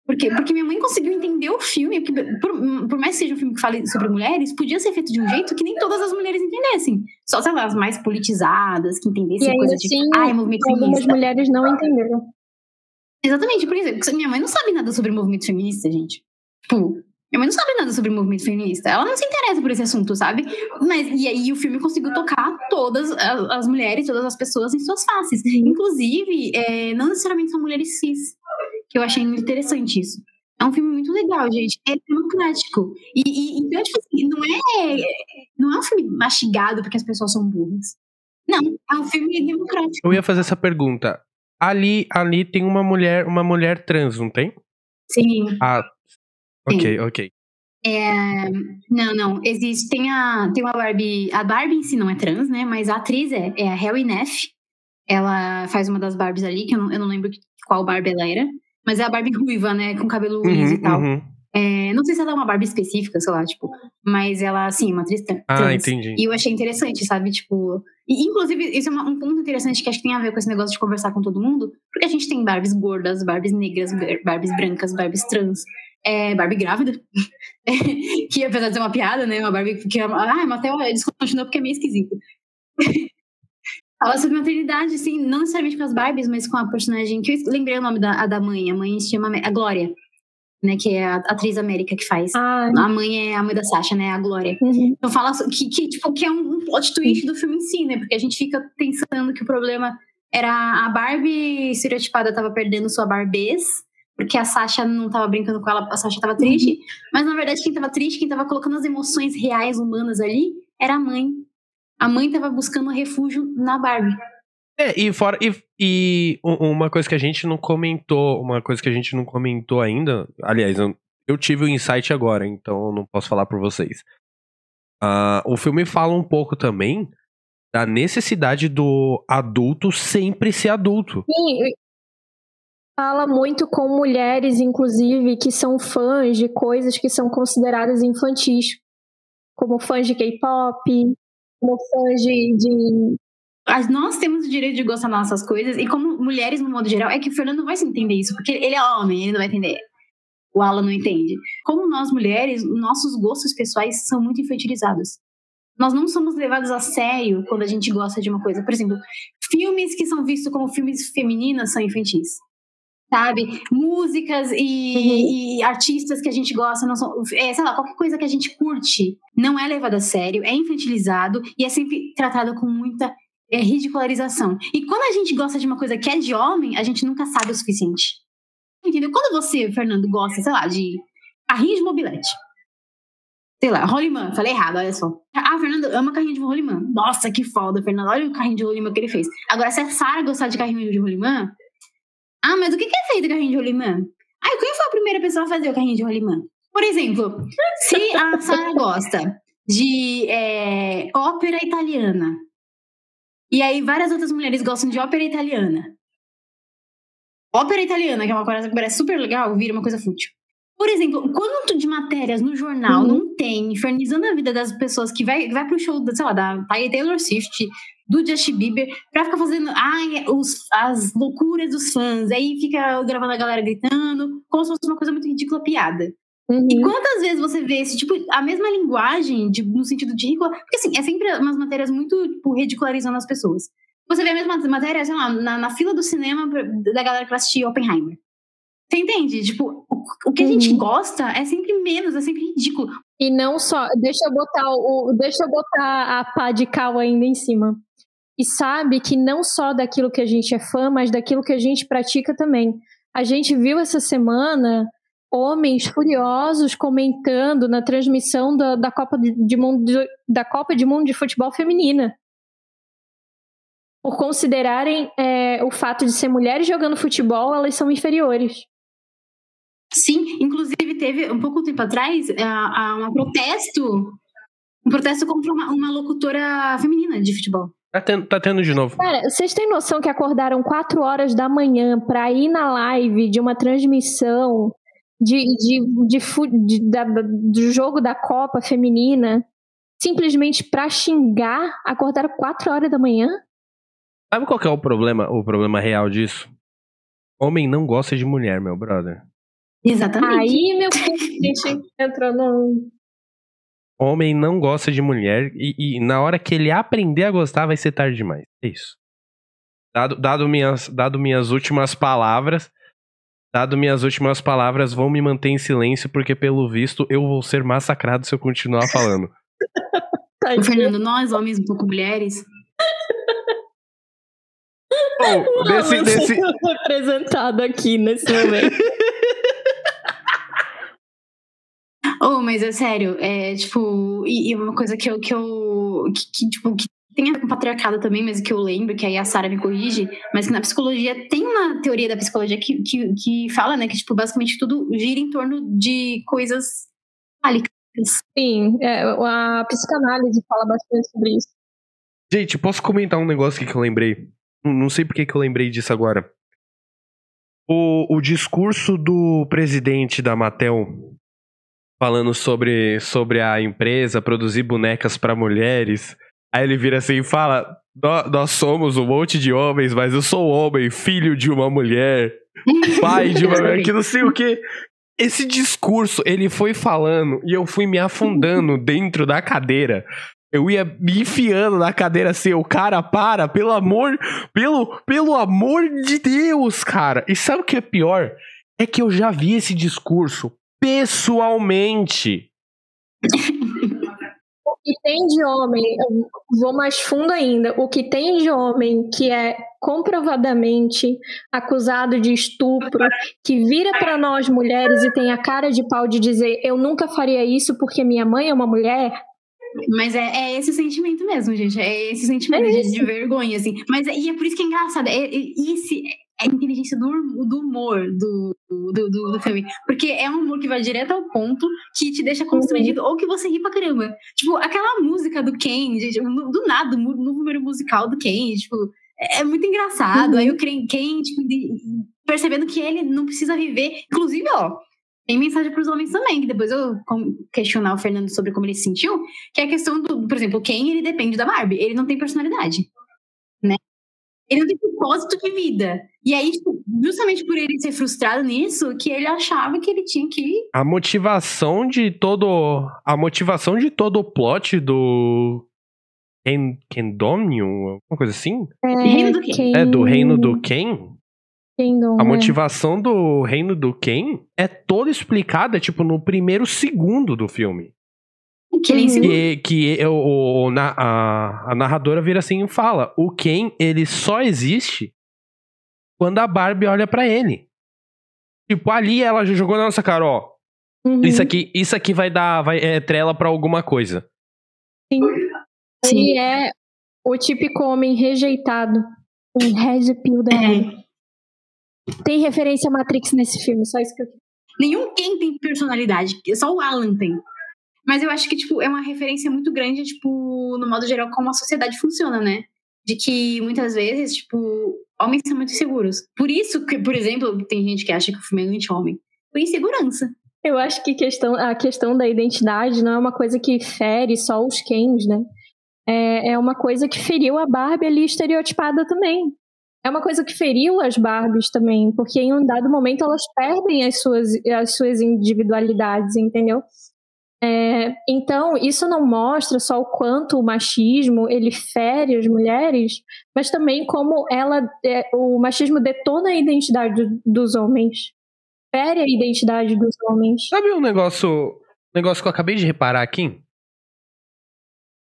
Por quê? Porque minha mãe conseguiu entender o filme, porque por, por, mais que seja um filme que fale sobre mulheres, podia ser feito de um jeito que nem todas as mulheres entendessem. Só, sei lá, as mais politizadas, que entendessem e coisa assim, de. Ah, é movimento algumas feminista. mulheres não entenderam. Exatamente, por exemplo, minha mãe não sabe nada sobre movimento feminista, gente. Tipo, minha mãe não sabe nada sobre movimento feminista. Ela não se interessa por esse assunto, sabe? Mas, e aí o filme conseguiu tocar todas as, as mulheres, todas as pessoas em suas faces. Inclusive, é, não necessariamente são mulheres cis. Que eu achei muito interessante isso. É um filme muito legal, gente. É democrático. E, e então, tipo assim, não é, não é um filme mastigado porque as pessoas são burras. Não, é um filme democrático. Eu ia fazer essa pergunta. Ali, ali tem uma mulher, uma mulher trans, não tem? Sim. Ah, ok, ok. É, não, não. Existe. Tem, a, tem uma Barbie. A Barbie em si não é trans, né? Mas a atriz é, é a Harry Neff. Ela faz uma das Barbies ali, que eu não, eu não lembro qual Barbie ela era. Mas é a Barbie ruiva, né? Com cabelo liso e tal. uhum. É, não sei se ela é uma Barbie específica, sei lá, tipo. Mas ela, sim, é uma atriz trans. Ah, entendi. E eu achei interessante, sabe? Tipo. E, inclusive, isso é uma- um ponto interessante que acho que tem a ver com esse negócio de conversar com todo mundo. Porque a gente tem Barbies gordas, Barbies negras, bar- Barbies brancas, Barbies trans. É, Barbie grávida. que apesar de ser uma piada, né? Uma Barbie que. é Ah, mas até descontinuou porque é meio esquisito. Fala sobre maternidade, assim, não necessariamente com as Barbies, mas com a personagem. Que eu lembrei o nome da, da mãe. A mãe se chama a Glória, né? Que é a atriz América que faz. Ah, A mãe é a mãe da Sasha, né? A Glória. uhum. Então fala que, que, tipo, que é um plot twist do filme em si, né? Porque a gente fica pensando que o problema era a Barbie estereotipada tava perdendo sua barbez, porque a Sasha não tava brincando com ela, a Sasha tava triste. Mas na verdade, quem tava triste, quem tava colocando as emoções reais humanas ali, era a mãe. A mãe tava buscando refúgio na Barbie. É, e fora. E, e uma coisa que a gente não comentou, uma coisa que a gente não comentou ainda. Aliás, eu, eu tive o insight agora, então eu não posso falar por vocês. Ah, o filme fala um pouco também da necessidade do adulto sempre ser adulto. Sim, fala muito com mulheres, inclusive, que são fãs de coisas que são consideradas infantis, como fãs de K-pop, como fãs de, de Nós temos o direito de gostar das nossas coisas, e como mulheres, no modo geral, é que o Fernando vai se entender isso, porque ele é homem, ele não vai entender. O Alan não entende. Como nós mulheres, nossos gostos pessoais são muito infantilizados. Nós não somos levados a sério quando a gente gosta de uma coisa. Por exemplo, filmes que são vistos como filmes femininas são infantis. Sabe? Músicas e, e artistas que a gente gosta não são. É, sei lá, qualquer coisa que a gente curte não é levado a sério, é infantilizado e é sempre tratado com muita é, ridicularização. E quando a gente gosta de uma coisa que é de homem, a gente nunca sabe o suficiente. Entendeu? Quando você, Fernando, gosta, sei lá, de carrinho de mobilete. Sei lá, rolimã, falei errado, olha só. Ah, Fernando ama carrinho de rolimã. Nossa, que foda, Fernando. Olha o carrinho de rolimã que ele fez. Agora, se a Sara gostar de carrinho de rolimã. Ah, mas o que que é feito carrinho de rolimã? Ah, quem foi a primeira pessoa a fazer o carrinho de rolimã? Por exemplo, se a Sara gosta de é, ópera italiana. E aí várias outras mulheres gostam de ópera italiana. Ópera italiana, que é uma coisa que parece super legal, vira uma coisa fútil. Por exemplo, quanto de matérias no jornal Uhum. não tem infernizando a vida das pessoas que vai, vai pro show, sei lá, da Taylor Swift, do Justin Bieber, pra ficar fazendo ai, os, as loucuras dos fãs. Aí fica gravando a galera gritando, como se fosse uma coisa muito ridícula, piada. Uhum. E quantas vezes você vê esse tipo, a mesma linguagem, de, no sentido de ridícula? Porque assim, é sempre umas matérias muito, tipo, ridicularizando as pessoas. Você vê a mesma matéria, sei lá, na, na fila do cinema da galera que vai assistir Oppenheimer. Você entende? Tipo, o, o que a gente Uhum. gosta é sempre menos, é sempre ridículo. E não só, deixa eu botar o, deixa eu botar a pá de cal ainda em cima. E sabe que não só daquilo que a gente é fã, mas daquilo que a gente pratica também. A gente viu essa semana homens furiosos comentando na transmissão da, da Copa de, Mundo da Copa de Mundo de Futebol Feminina. Por considerarem é, o fato de ser mulheres jogando futebol, elas são inferiores. Sim, inclusive teve um pouco tempo atrás a um protesto. Um protesto contra uma, uma locutora feminina de futebol. Tá tendo, tá tendo de novo. Cara, vocês têm noção que acordaram 4 horas da manhã pra ir na live de uma transmissão de, de, de, de- da- do jogo da Copa Feminina simplesmente pra xingar? Acordaram 4 horas da manhã? Sabe qual que é o problema, o problema real disso? Homem não gosta de mulher, meu brother. Exatamente. Aí, meu filho, a gente entrou no. Homem não gosta de mulher e, e na hora que ele aprender a gostar vai ser tarde demais. É isso. Dado, dado, minhas, dado minhas últimas palavras, dado minhas últimas palavras, vão me manter em silêncio porque pelo visto eu vou ser massacrado se eu continuar falando. O Fernando, nós homens um pouco mulheres. Oh, desse, desse, representado aqui nesse momento. Oh, mas é sério, é tipo, e, e uma coisa que eu, que eu, que, que, tipo, que tem a ver com patriarcado também, mas que eu lembro, que aí a Sara me corrige, mas que na psicologia tem uma teoria da psicologia que, que, que fala, né, que, tipo, basicamente tudo gira em torno de coisas fálicas. Sim, é, a psicanálise fala bastante sobre isso. Gente, posso comentar um negócio aqui que eu lembrei? Não- Não sei por que que eu lembrei disso agora. O, o discurso do presidente da Mattel falando sobre, sobre a empresa produzir bonecas pra mulheres. Aí ele vira assim e fala: "Nó- Nós somos um monte de homens, mas eu sou homem, filho de uma mulher, pai de uma mulher, que não sei o que. Esse discurso, ele foi falando e eu fui me afundando dentro da cadeira. Eu ia me enfiando na cadeira assim, o cara, para, pelo amor, pelo, pelo amor de Deus, cara. E sabe o que é pior? É que eu já vi esse discurso pessoalmente. O que tem de homem, eu vou mais fundo ainda, o que tem de homem que é comprovadamente acusado de estupro, que vira pra nós mulheres e tem a cara de pau de dizer eu nunca faria isso porque minha mãe é uma mulher, Mas é, é esse sentimento mesmo, gente. É esse sentimento É de, de vergonha, assim. Mas é- e é por isso que é engraçado. É, é, esse a inteligência do, do humor do, do, do, do filme. Porque é um humor que vai direto ao ponto, que te deixa constrangido, ou que você ri pra caramba. Tipo, aquela música do Ken, gente, do nada, no número musical do Ken, tipo, é, é muito engraçado. Uhum. Aí o Ken, Ken, tipo, percebendo que ele não precisa viver. Inclusive, ó. Tem mensagem para os homens também, que depois eu questionar o Fernando sobre como ele se sentiu, que é a questão do, por exemplo, Ken, ele depende da Barbie, ele não tem personalidade? Ele não tem propósito de vida. E aí, tipo, justamente por ele ser frustrado nisso, que ele achava que ele tinha que A motivação de todo. A motivação de todo o plot do. Ken, Kendomium? Alguma coisa assim? Reino do Ken. É, do reino do Ken? Kingdom, A é. motivação do reino do Ken é toda explicada, tipo, no primeiro segundo do filme. Que nem Uhum. Que, que o, o- na- a, a narradora vira assim e fala: o Ken, ele só existe quando a Barbie olha pra ele. Tipo, ali ela já jogou na nossa cara, ó. Uhum. Isso aqui, isso aqui vai dar vai, é, trela pra alguma coisa. Ele é o típico homem rejeitado. Um red pill da É. Tem referência a Matrix nesse filme, só isso que eu Nenhum Ken tem personalidade, só o Alan tem. Mas eu acho que, tipo, é uma referência muito grande, tipo, no modo geral, como a sociedade funciona, né? De que muitas vezes, tipo, homens são muito inseguros. Por isso que, por exemplo, tem gente que acha que o filme é anti-homem. Por insegurança. Eu acho que questão, a questão da identidade não é uma coisa que fere só os Kens, né? É, é uma coisa que feriu a Barbie ali estereotipada também. É uma coisa que feriu as Barbies também, porque em um dado momento elas perdem as suas, as suas individualidades, entendeu? É, então, isso não mostra só o quanto o machismo ele fere as mulheres, mas também como ela, é, o machismo detona a identidade do- dos homens fere a identidade dos homens. Sabe um negócio, negócio que eu acabei de reparar aqui?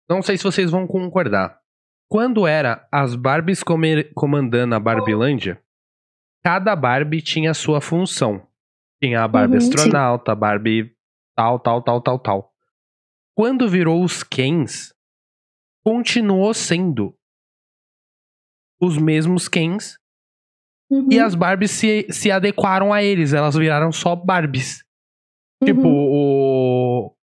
Não sei se vocês vão concordar. Quando era as Barbies comer- comandando a Barbilândia, cada Barbie tinha a sua função. Tinha a Barbie Uhum, sim. astronauta, a Barbie tal, tal, tal, tal, tal. Quando virou os Kens, continuou sendo os mesmos Kens Uhum, e as Barbies se, se adequaram a eles. Elas viraram só Barbies. Tipo, uhum. o,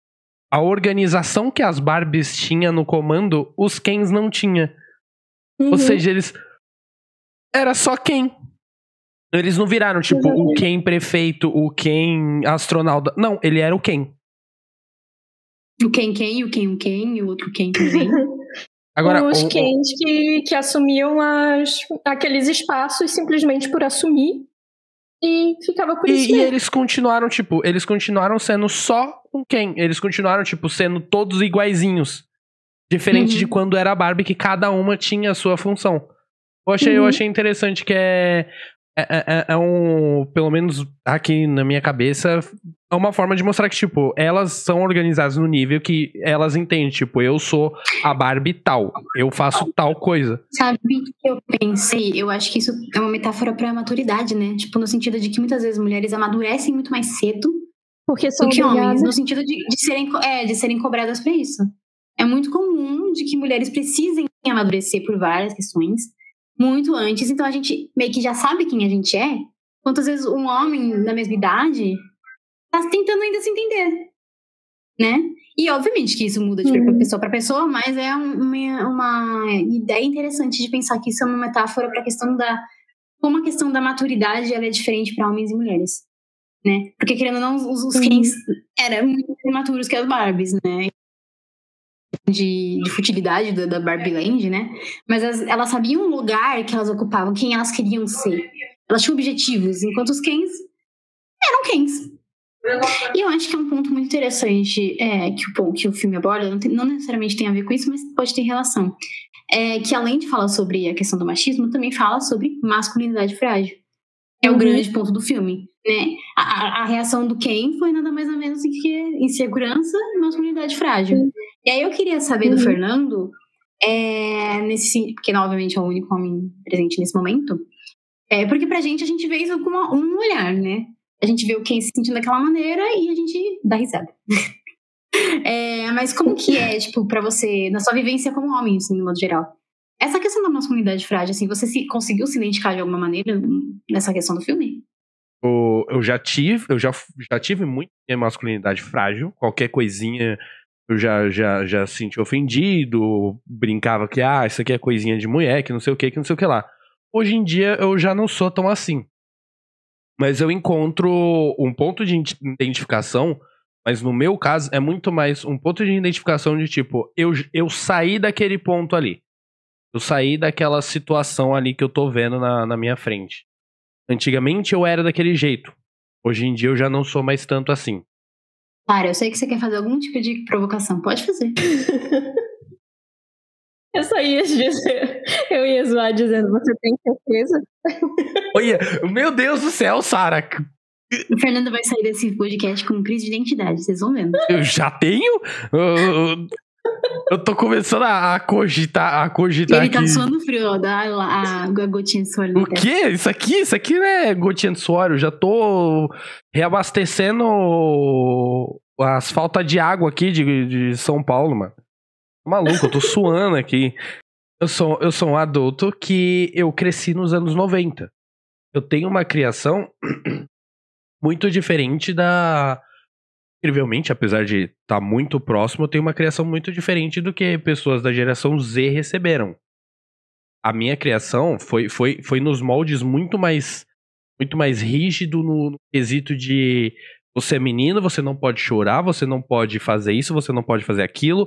a organização que as Barbies tinha no comando, os Kens não tinha. Uhum. Ou seja, eles. Era só Ken. Eles não viraram, tipo, o. Ken prefeito, o Ken astronauta. Não, ele era o Ken. O Ken Ken, o Ken o Ken, e o outro Ken também. Agora, os o- o- que, que assumiam as, aqueles espaços simplesmente por assumir E ficava por E, isso e mesmo. eles continuaram, tipo, eles continuaram sendo só com quem? Eles continuaram, tipo, sendo todos iguaizinhos. Diferente Uhum. de quando era a Barbie, que cada uma tinha a sua função. Eu achei, eu Uhum. achei interessante que é, é, é- é um. Pelo menos aqui na minha cabeça, é uma forma de mostrar que, tipo, elas são organizadas no nível que elas entendem. Tipo, eu sou a Barbie tal. Eu faço tal coisa. Sabe o que eu pensei? Eu acho que isso é uma metáfora pra maturidade, né? Tipo, no sentido de que muitas vezes mulheres amadurecem muito mais cedo Porque são do que obrigadas. homens, no sentido de, de serem, é, de serem cobradas pra isso. É muito comum de que mulheres precisem amadurecer por várias questões muito antes, então a gente meio que já sabe quem a gente é. Quantas vezes um homem da mesma idade tá tentando ainda se entender, né? E obviamente que isso muda de Uhum. pessoa para pessoa, mas é um- uma, uma ideia interessante de pensar que isso é uma metáfora para a questão da como a questão da maturidade ela é diferente para homens e mulheres, né? Porque querendo ou não, os, os Uhum. Kens eram muito imaturos que as Barbies, né? De, de futilidade da, da Barbie Land, né? Mas as- elas sabiam o lugar que elas ocupavam, quem elas queriam ser. Elas tinham objetivos, enquanto os Kens eram Kens. E eu acho que é um ponto muito interessante é, que, o, que o filme aborda, não, tem- não necessariamente tem a ver com isso, mas pode ter relação. É que além de falar sobre a questão do machismo, também fala sobre masculinidade frágil. É o Uhum. grande ponto do filme, né? A, a- reação do Ken foi nada mais ou menos do que insegurança e masculinidade frágil. E aí eu queria saber do Uhum. Fernando, é, nesse porque obviamente é o único homem presente nesse momento, é, porque pra gente a gente vê isso com uma- um olhar, né? A gente vê o Ken se sentindo daquela maneira e a gente dá risada. É, mas como que é, tipo, pra você, na sua vivência como homem, assim, no modo geral? Essa questão da masculinidade frágil, assim, você se, conseguiu se identificar de alguma maneira nessa questão do filme? Eu, eu já tive, eu já, já tive muito minha masculinidade frágil. Qualquer coisinha eu já, já, já senti ofendido, brincava que, ah, isso aqui é coisinha de mulher, que não sei o que, que não sei o que lá. Hoje em dia eu já não sou tão assim. Mas eu encontro um ponto de ident- identificação, mas no meu caso é muito mais um ponto de identificação de tipo, eu, eu saí daquele ponto ali. Eu saí daquela situação ali que eu tô vendo na, na minha frente. Antigamente eu era daquele jeito. Hoje em dia eu já não sou mais tanto assim. Cara, eu sei que você quer fazer algum tipo de provocação. Pode fazer. Eu só ia dizer, eu ia zoar dizendo, você tem certeza? Olha, meu Deus do céu, Sara. O Fernando vai sair desse podcast com crise de identidade, vocês vão vendo. Eu já tenho? Eu, eu tô começando a, a cogitar, a E cogitar ele tá aqui. suando frio, ó, dá a, a gotinha de suor O testa. quê? Isso aqui, isso aqui não é gotinha de suor. Eu já tô reabastecendo as faltas de água aqui de, de São Paulo, mano. Tô Maluco, eu tô suando aqui. Eu sou, eu sou um adulto que eu cresci nos anos 90. Eu tenho uma criação muito diferente da. Incrivelmente, apesar de estar tá muito próximo, eu tenho uma criação muito diferente do que pessoas da geração Z receberam a minha criação foi, foi, foi nos moldes muito mais muito mais rígido no, no quesito de você é menino, você não pode chorar, você não pode fazer isso, você não pode fazer aquilo,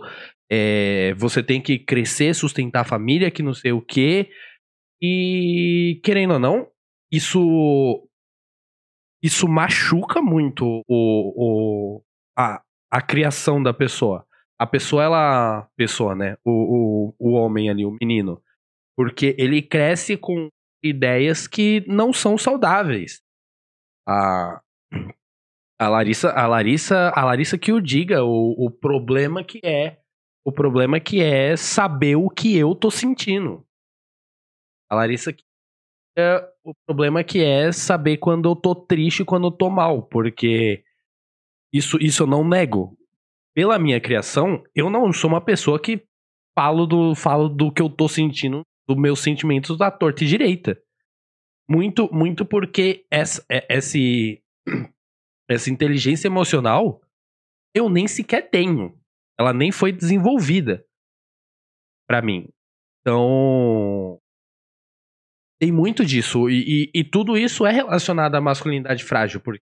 é, você tem que crescer, sustentar a família, que não sei o quê. E querendo ou não, isso isso machuca muito o, o, a, a criação da pessoa. A pessoa, ela. Pessoa, né? O, o, o homem ali, o menino. Porque ele cresce com ideias que não são saudáveis. A, a Larissa, a Larissa, a Larissa que o diga o, o problema que é, o problema que é saber o que eu tô sentindo. A Larissa que é o problema que é saber quando eu tô triste e quando eu tô mal, porque isso, isso eu não nego. Pela minha criação, eu não sou uma pessoa que falo do, falo do que eu tô sentindo, dos meus sentimentos da torta e direita. Muito, muito porque essa, é- esse, essa inteligência emocional eu nem sequer tenho. Ela nem foi desenvolvida pra mim. Então, tem muito disso. E, e- e tudo isso é relacionado à masculinidade frágil. Porque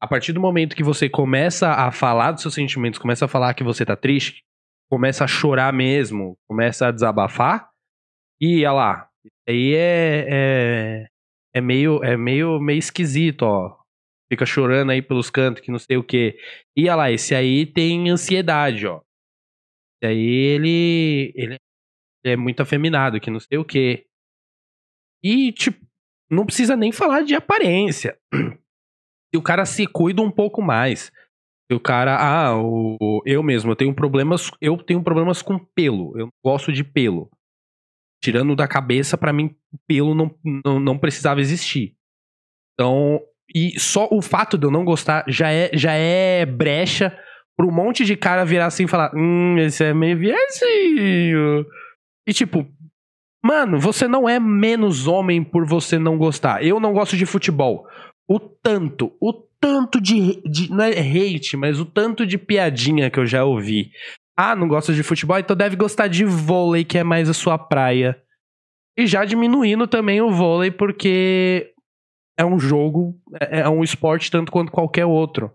a partir do momento que você começa a falar dos seus sentimentos, começa a falar que você tá triste, começa a chorar mesmo, começa a desabafar, e olha lá, aí é, é, é meio, é meio, meio esquisito, ó. Fica chorando aí pelos cantos, que não sei o quê. E olha lá, esse aí tem ansiedade, ó. Esse aí ele, ele é muito afeminado, que não sei o quê. E, tipo, não precisa nem falar de aparência. Se o cara se cuida um pouco mais. Se o cara, ah, o, eu mesmo, eu tenho problemas, eu tenho problemas com pelo. Eu gosto de pelo. Tirando da cabeça, para mim, pelo não, não, não precisava existir. Então, e só o fato de eu não gostar já é, já é brecha pra um monte de cara virar assim e falar: Hum, esse é meio viadinho. E tipo, mano, você não é menos homem por você não gostar. Eu não gosto de futebol. O tanto, o tanto de, de. Não é hate, mas o tanto de piadinha que eu já ouvi ah, não gosta de futebol, então deve gostar de vôlei, que é mais a sua praia. E já diminuindo também o vôlei, porque é um jogo, é, é um esporte tanto quanto qualquer outro.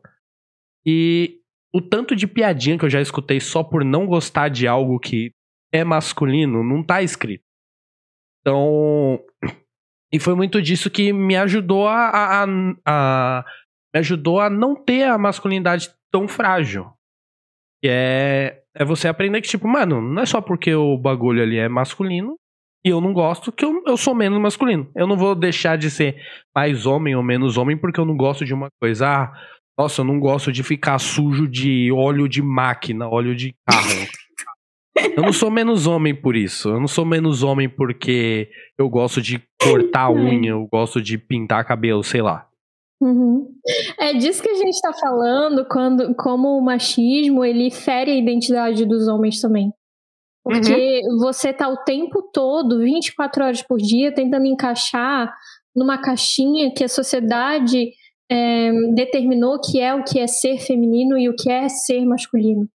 E o tanto de piadinha que eu já escutei só por não gostar de algo que é masculino, não tá escrito. Então. E foi muito disso que me ajudou a, a, a, me ajudou a não ter a masculinidade tão frágil. Que é é você aprender que, tipo, mano, não é só porque o bagulho ali é masculino e eu não gosto que eu, eu sou menos masculino. Eu não vou deixar de ser mais homem ou menos homem porque eu não gosto de uma coisa. Ah, nossa, eu não gosto de ficar sujo de óleo de máquina, óleo de carro. Eu não sou menos homem por isso. Eu não sou menos homem porque eu gosto de cortar a unha, eu gosto de pintar cabelo, sei lá. Uhum. É disso que a gente está falando quando como o machismo ele fere a identidade dos homens também. Porque uhum. você tá o tempo todo, 24 horas por dia, tentando encaixar numa caixinha que a sociedade é, determinou que é o que é ser feminino e o que é ser masculino.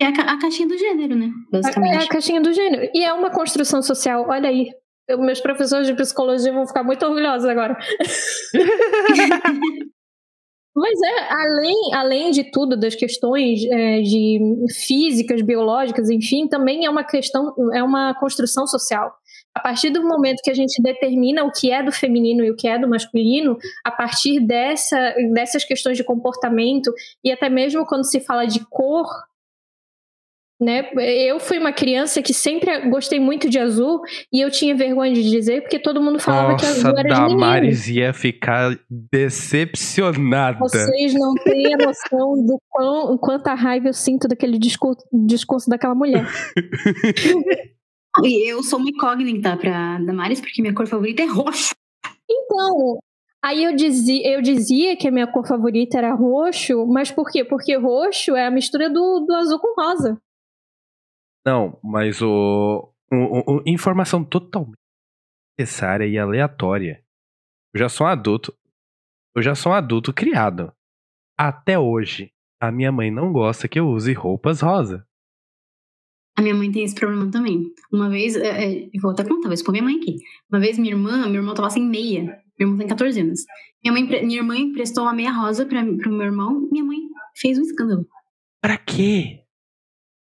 É a, ca a caixinha do gênero, né? Basicamente. É a caixinha do gênero. E é uma construção social. Olha aí, meus professores de psicologia vão ficar muito orgulhosos agora. Mas é, além, além de tudo, das questões é, de físicas, biológicas, enfim, também é uma questão, é uma construção social. A partir do momento que a gente determina o que é do feminino e o que é do masculino, a partir dessa, dessas questões de comportamento, e até mesmo quando se fala de cor, né? Eu fui uma criança que sempre gostei muito de azul e eu tinha vergonha de dizer porque todo mundo falava Nossa, que azul era de menino. Damares ia ficar decepcionada. Vocês não têm a noção do quão, quanta raiva eu sinto daquele discurso, discurso daquela mulher. e eu sou uma incógnita pra Damares porque minha cor favorita é roxo. Então, Aí eu dizia, eu dizia que a minha cor favorita era roxo, mas por quê? Porque roxo é a mistura do, do azul com rosa. Não, mas o, o, o, informação totalmente necessária e aleatória. Eu já sou um adulto. Eu já sou um adulto criado. Até hoje, a minha mãe não gosta que eu use roupas rosa. A minha mãe tem esse problema também. Uma vez, é, é, eu vou até contar, vou expor minha mãe aqui. Uma vez minha irmã, minha irmã tava sem meia. Minha irmã tem 14 anos. Minha, mãe, minha irmã emprestou uma meia rosa pra, pro meu irmão. Minha mãe fez um escândalo. Pra quê?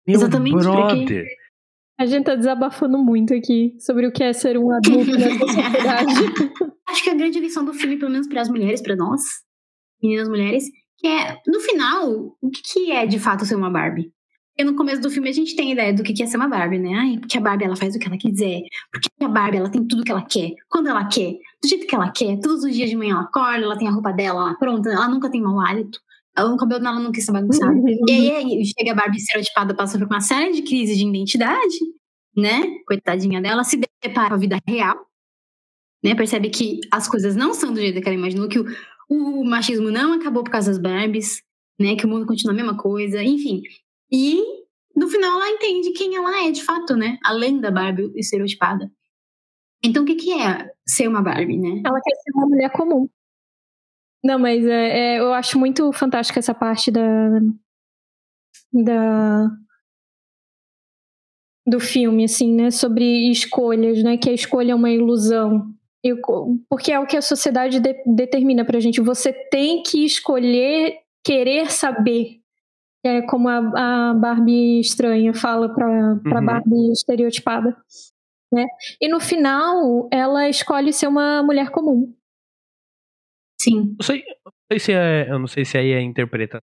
Meu Exatamente, brother. A gente tá desabafando muito aqui sobre o que é ser um adulto nessa sociedade. Acho que a grande lição do filme, pelo menos para as mulheres, para nós, meninas mulheres, que é, no final, o que é de fato ser uma Barbie? Porque no começo do filme a gente tem ideia do que é ser uma Barbie, né? Ai, porque a Barbie ela faz o que ela quiser. Porque a Barbie ela tem tudo que ela quer, quando ela quer, do jeito que ela quer. Todos os dias de manhã ela acorda, ela tem a roupa dela pronta, ela nunca tem mau hálito o cabelo dela não quis ser bagunçado. e aí chega a Barbie estereotipada, passa por uma série de crises de identidade, né? Coitadinha dela, se depara com a vida real, né? Percebe que as coisas não são do jeito que ela imaginou, que o, o machismo não acabou por causa das Barbies, né? Que o mundo continua a mesma coisa, enfim. E no final ela entende quem ela é de fato, né? Além da Barbie estereotipada. Então o que, que é ser uma Barbie, né? Ela quer ser uma mulher comum. Não, mas é, é, eu acho muito fantástica essa parte da. da do filme, assim, né? Sobre escolhas, né? Que a escolha é uma ilusão. Eu, porque é o que a sociedade de, determina pra gente. Você tem que escolher querer saber. É como a, a Barbie estranha fala pra, pra uhum. Barbie estereotipada. Né? E no final, ela escolhe ser uma mulher comum. Sim. Não sei, não sei se é, eu não sei se aí é interpretação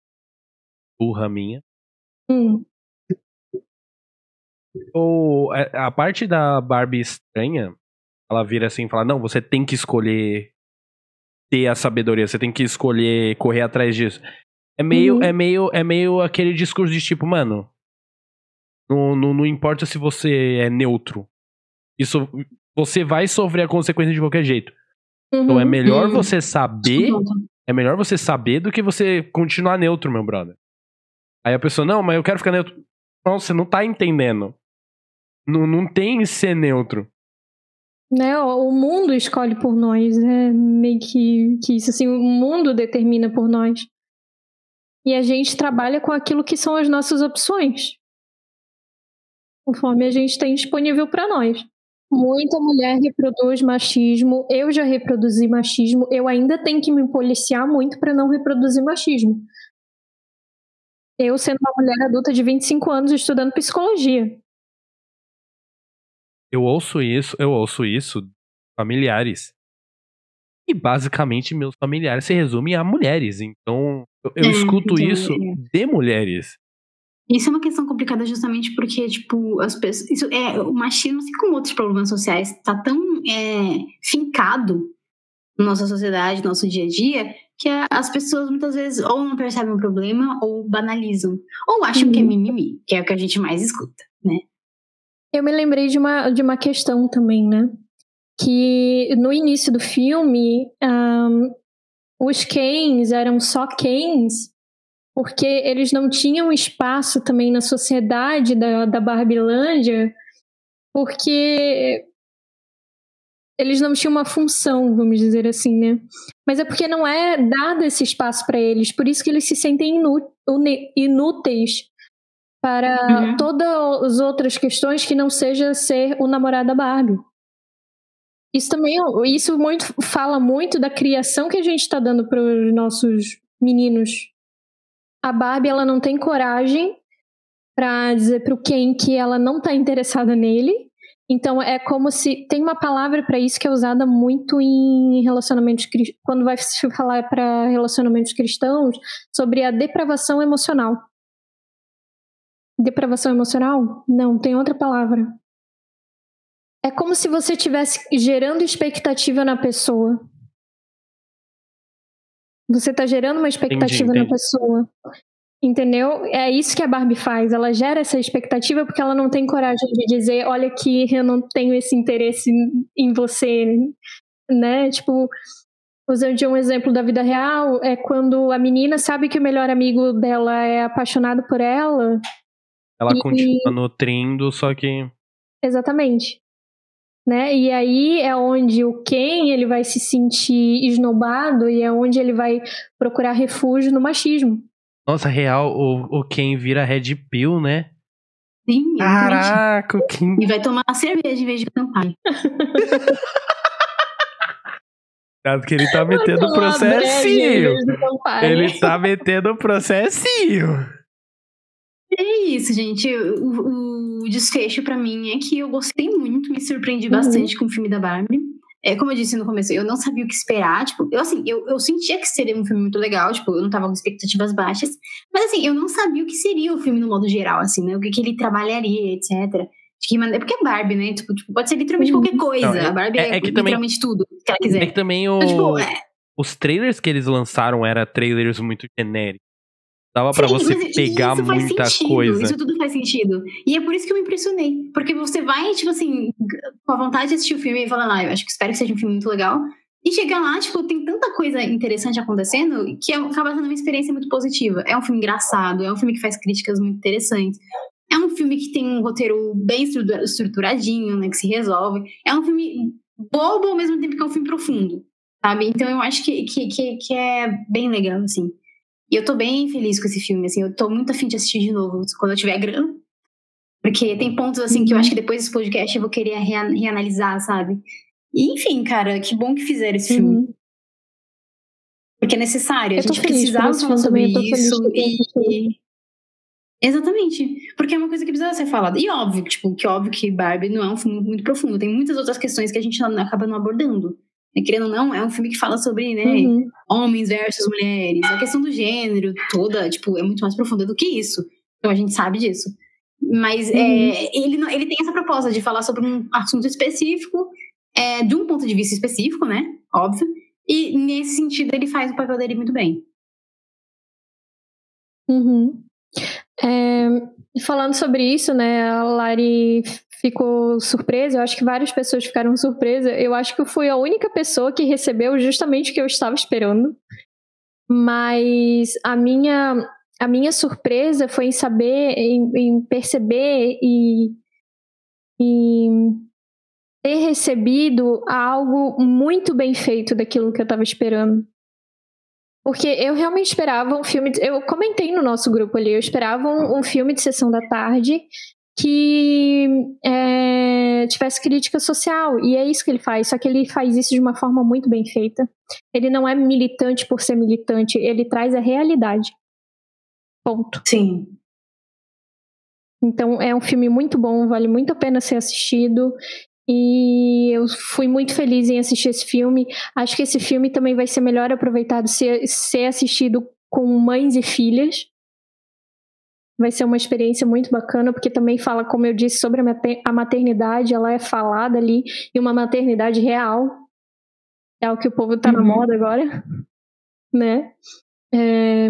burra minha. Hum. Ou é, a parte da Barbie estranha, ela vira assim e fala: Não, você tem que escolher ter a sabedoria, você tem que escolher correr atrás disso. É meio, Uhum. é meio, é meio aquele discurso de tipo, mano, não, não, não importa se você é neutro. Isso você vai sofrer a consequência de qualquer jeito. Então é Uhum. melhor você saber, é melhor você saber do que você continuar neutro, meu brother. Aí a pessoa, não, mas eu quero ficar neutro. Não, você não tá entendendo. Não, não tem ser neutro. Né? O o mundo escolhe por nós. É meio que, que isso, assim, o mundo determina por nós. E a gente trabalha com aquilo que são as nossas opções. Conforme a gente tem disponível para nós. Muita mulher reproduz machismo. Eu já reproduzi machismo. Eu ainda tenho que me policiar muito para não reproduzir machismo. Eu, sendo uma mulher adulta de 25 anos, estudando psicologia. Eu ouço isso, eu ouço isso de familiares. E basicamente meus familiares se resumem a mulheres. Então eu, eu É, escuto então, isso de mulheres. Isso é uma questão complicada justamente porque, tipo, as pessoas. Isso é, o machismo, assim como outros problemas sociais, tá tão é, fincado na nossa sociedade, no nosso dia a dia, que as pessoas muitas vezes ou não percebem o problema ou banalizam. Ou acham que é Uhum. mimimi, que é o que a gente mais escuta, né? Eu me lembrei de uma, de uma questão também, né? Que no início do filme, ahn, os Kens eram só Kens porque eles não tinham espaço também na sociedade da, da Barbilândia, porque eles não tinham uma função, vamos dizer assim, né? Mas é porque não é dado esse espaço para eles, por isso que eles se sentem inúteis para Uhum. todas as outras questões que não seja ser o namorado da Barbie. Isso também, isso muito fala muito da criação que a gente está dando para os nossos meninos. A Barbie ela não tem coragem para dizer para o Ken que ela não está interessada nele. Então é como se tem uma palavra para isso que é usada muito em relacionamentos quando vai se falar para relacionamentos cristãos sobre a depravação emocional. Depravação emocional? Não, tem outra palavra. É como se você estivesse gerando expectativa na pessoa. Você está gerando uma expectativa entendi. na pessoa. Entendeu? É isso que a Barbie faz. Ela gera essa expectativa porque ela não tem coragem de dizer: olha, que eu não tenho esse interesse em- você. Né? Tipo, usando um exemplo da vida real, é quando a menina sabe que o melhor amigo dela é apaixonado por ela. Ela E- continua nutrindo, só que. Exatamente. Né? E aí é onde o Ken ele vai se sentir esnobado e é onde ele vai procurar refúgio no machismo. Nossa, real, o, o Ken vira Red Pill, né? Sim. Caraca, o Ken. E vai tomar cerveja em vez de. Cuidado que ele tá metendo processinho. Ele tá metendo processinho. É isso, gente. O, o desfecho pra mim é que eu gostei muito, me surpreendi Uhum. bastante com o filme da Barbie. É, como eu disse no começo, eu não sabia o que esperar. Tipo, eu assim, eu, eu sentia que seria um filme muito legal, tipo, eu não tava com expectativas baixas. Mas assim, eu não sabia o que seria o filme no modo geral, assim, né? O que, que ele trabalharia, etc. De que maneira. Porque é Barbie, né? Tipo, tipo, pode ser literalmente Uhum. qualquer coisa. Não, é- a Barbie é, é- é que também- literalmente tudo que ela quiser. É que também o, Então, tipo, é, os trailers que eles lançaram eram trailers muito genéricos. Dava Sim, você pegar muita sentido, coisa. Isso tudo faz sentido. E é por isso que eu me impressionei. Porque você vai, tipo assim, com a vontade de assistir o filme e falando, ah, eu acho que espero que seja um filme muito legal. E chegar lá, tipo, tem tanta coisa interessante acontecendo que é- acaba sendo uma experiência muito positiva. É um filme engraçado, é um filme que faz críticas muito interessantes. É um filme que tem um roteiro bem estrutura- estruturadinho, né, que se resolve. É um filme bobo ao mesmo tempo que é um filme profundo, sabe? Então eu acho que, que, que, que é bem legal, assim. E eu tô bem feliz com esse filme, assim, eu tô muito afim de assistir de novo quando eu tiver grana. Porque tem pontos, assim, que eu Uhum. acho que depois desse podcast eu vou querer rea- reanalisar, sabe? E, enfim, cara, que bom que fizeram esse filme. Uhum. Porque é necessário, a gente precisava falar filme sobre isso. E, Exatamente. Porque é uma coisa que precisa ser falada. E óbvio, tipo, que óbvio que Barbie não é um filme muito profundo. Tem muitas outras questões que a gente acaba não abordando. E, querendo ou não, é um filme que fala sobre, né, uhum. homens versus mulheres. A questão do gênero toda, tipo, é muito mais profunda do que isso. Então a gente sabe disso. Mas uhum. é, ele, ele tem essa proposta de falar sobre um assunto específico, é, de um ponto de vista específico, né? Óbvio. E nesse sentido ele faz o papel dele muito bem. Uhum. É, falando sobre isso, né, a Lari ficou surpresa, eu acho que várias pessoas ficaram surpresas. Eu acho que eu fui a única pessoa que recebeu justamente o que eu estava esperando. Mas a minha a minha surpresa foi em saber, em, em perceber e, e ter recebido algo muito bem feito daquilo que eu estava esperando. Porque eu realmente esperava um filme. De, eu comentei no nosso grupo ali, eu esperava um, um filme de sessão da tarde que é, tivesse crítica social. E é isso que ele faz, só que ele faz isso de uma forma muito bem feita. Ele não é militante por ser militante, ele traz a realidade. Ponto. Sim. Então é um filme muito bom, vale muito a pena ser assistido. E eu fui muito feliz em assistir esse filme. Acho que esse filme também vai ser melhor aproveitado ser, ser assistido com mães e filhas. Vai ser uma experiência muito bacana, porque também fala, como eu disse, sobre a maternidade. Ela é falada ali, e uma maternidade real. É o que o povo tá uhum. na moda agora, né? É,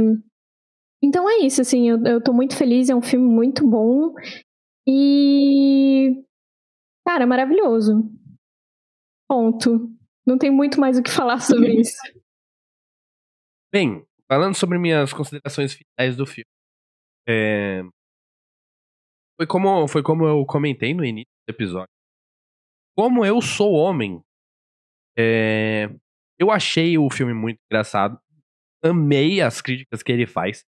então é isso, assim, eu, eu tô muito feliz, é um filme muito bom. E. Cara, maravilhoso. Ponto. Não tem muito mais o que falar sobre isso. Bem, falando sobre minhas considerações finais do filme. É... Foi, como, foi como eu comentei no início do episódio. Como eu sou homem, é... eu achei o filme muito engraçado. Amei as críticas que ele faz.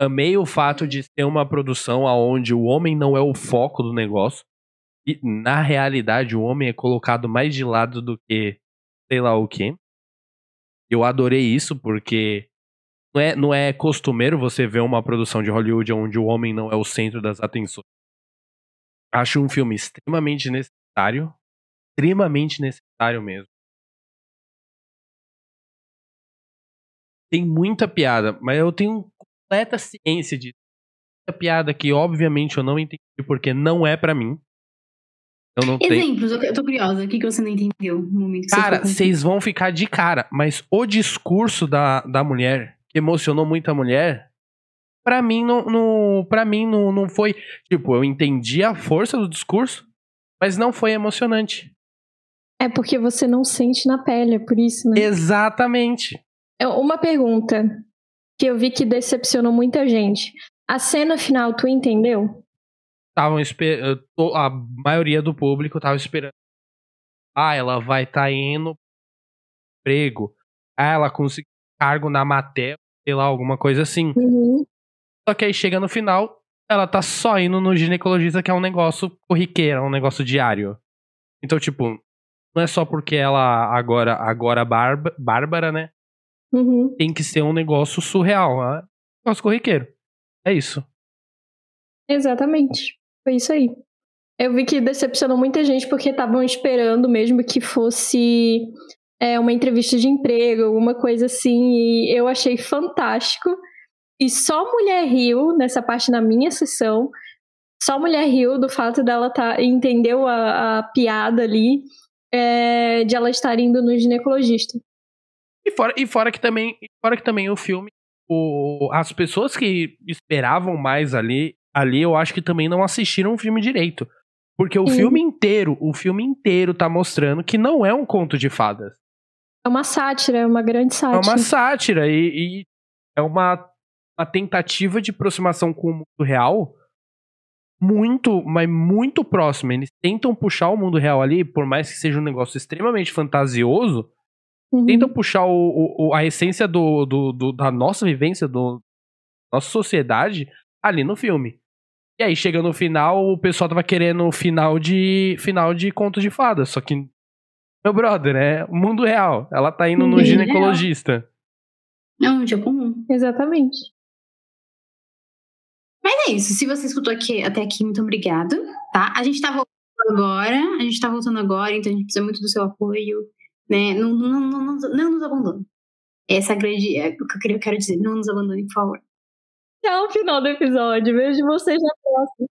Amei o fato de ser uma produção onde o homem não é o foco do negócio. E, na realidade, o homem é colocado mais de lado do que sei lá o que. Eu adorei isso porque não é, não é costumeiro você ver uma produção de Hollywood onde o homem não é o centro das atenções. Acho um filme extremamente necessário. Extremamente necessário mesmo. Tem muita piada, mas eu tenho completa ciência de a piada que, obviamente, eu não entendi porque não é para mim. Eu não Exemplos, tenho... eu tô curiosa. O que, que você não entendeu no momento que Cara, vocês vão ficar de cara, mas o discurso da, da mulher, emocionou muito a mulher, para mim não, não para mim não, não foi, tipo, eu entendi a força do discurso, mas não foi emocionante. É porque você não sente na pele, é por isso, né? Exatamente. É, uma pergunta que eu vi que decepcionou muita gente. A cena final, tu entendeu? Estavam esperando. A maioria do público tava esperando. Ah, ela vai estar tá indo emprego. Ah, ela conseguiu cargo na matéria, sei lá, alguma coisa assim. Uhum. Só que aí chega no final, ela tá só indo no ginecologista, que é um negócio corriqueiro, é um negócio diário. Então, tipo, não é só porque ela agora, agora Bárbara, né? Uhum. Tem que ser um negócio surreal, né? um negócio corriqueiro. É isso. Exatamente. Foi isso aí. Eu vi que decepcionou muita gente porque estavam esperando mesmo que fosse é, uma entrevista de emprego, alguma coisa assim, e eu achei fantástico. E só mulher riu nessa parte na minha sessão. Só mulher riu do fato dela tá, entendeu a, a piada ali é, de ela estar indo no ginecologista. E fora, e fora que também, fora que também o filme, o, as pessoas que esperavam mais ali, ali eu acho que também não assistiram o filme direito. Porque o Sim. filme inteiro, o filme inteiro tá mostrando que não é um conto de fadas. É uma sátira, é uma grande sátira. É uma sátira e, e é uma, uma tentativa de aproximação com o mundo real muito, mas muito próxima. Eles tentam puxar o mundo real ali, por mais que seja um negócio extremamente fantasioso, Uhum. Tentam puxar o, o, a essência do, do, do, da nossa vivência, da nossa sociedade, ali no filme. E aí, chega no final, o pessoal tava querendo final de final de conto de fadas. Só que, meu brother, é o mundo real. Ela tá indo no ginecologista. Não, um dia comum. Exatamente. Mas é isso. Se você escutou aqui, até aqui, muito obrigado, tá? A gente tá voltando agora. A gente tá voltando agora, então a gente precisa muito do seu apoio, né? Não, não, não, não, não nos abandone. Essa é a grande. É o que eu quero dizer. Não nos abandone, por favor. Tchau, final do episódio. Vejo vocês na próxima.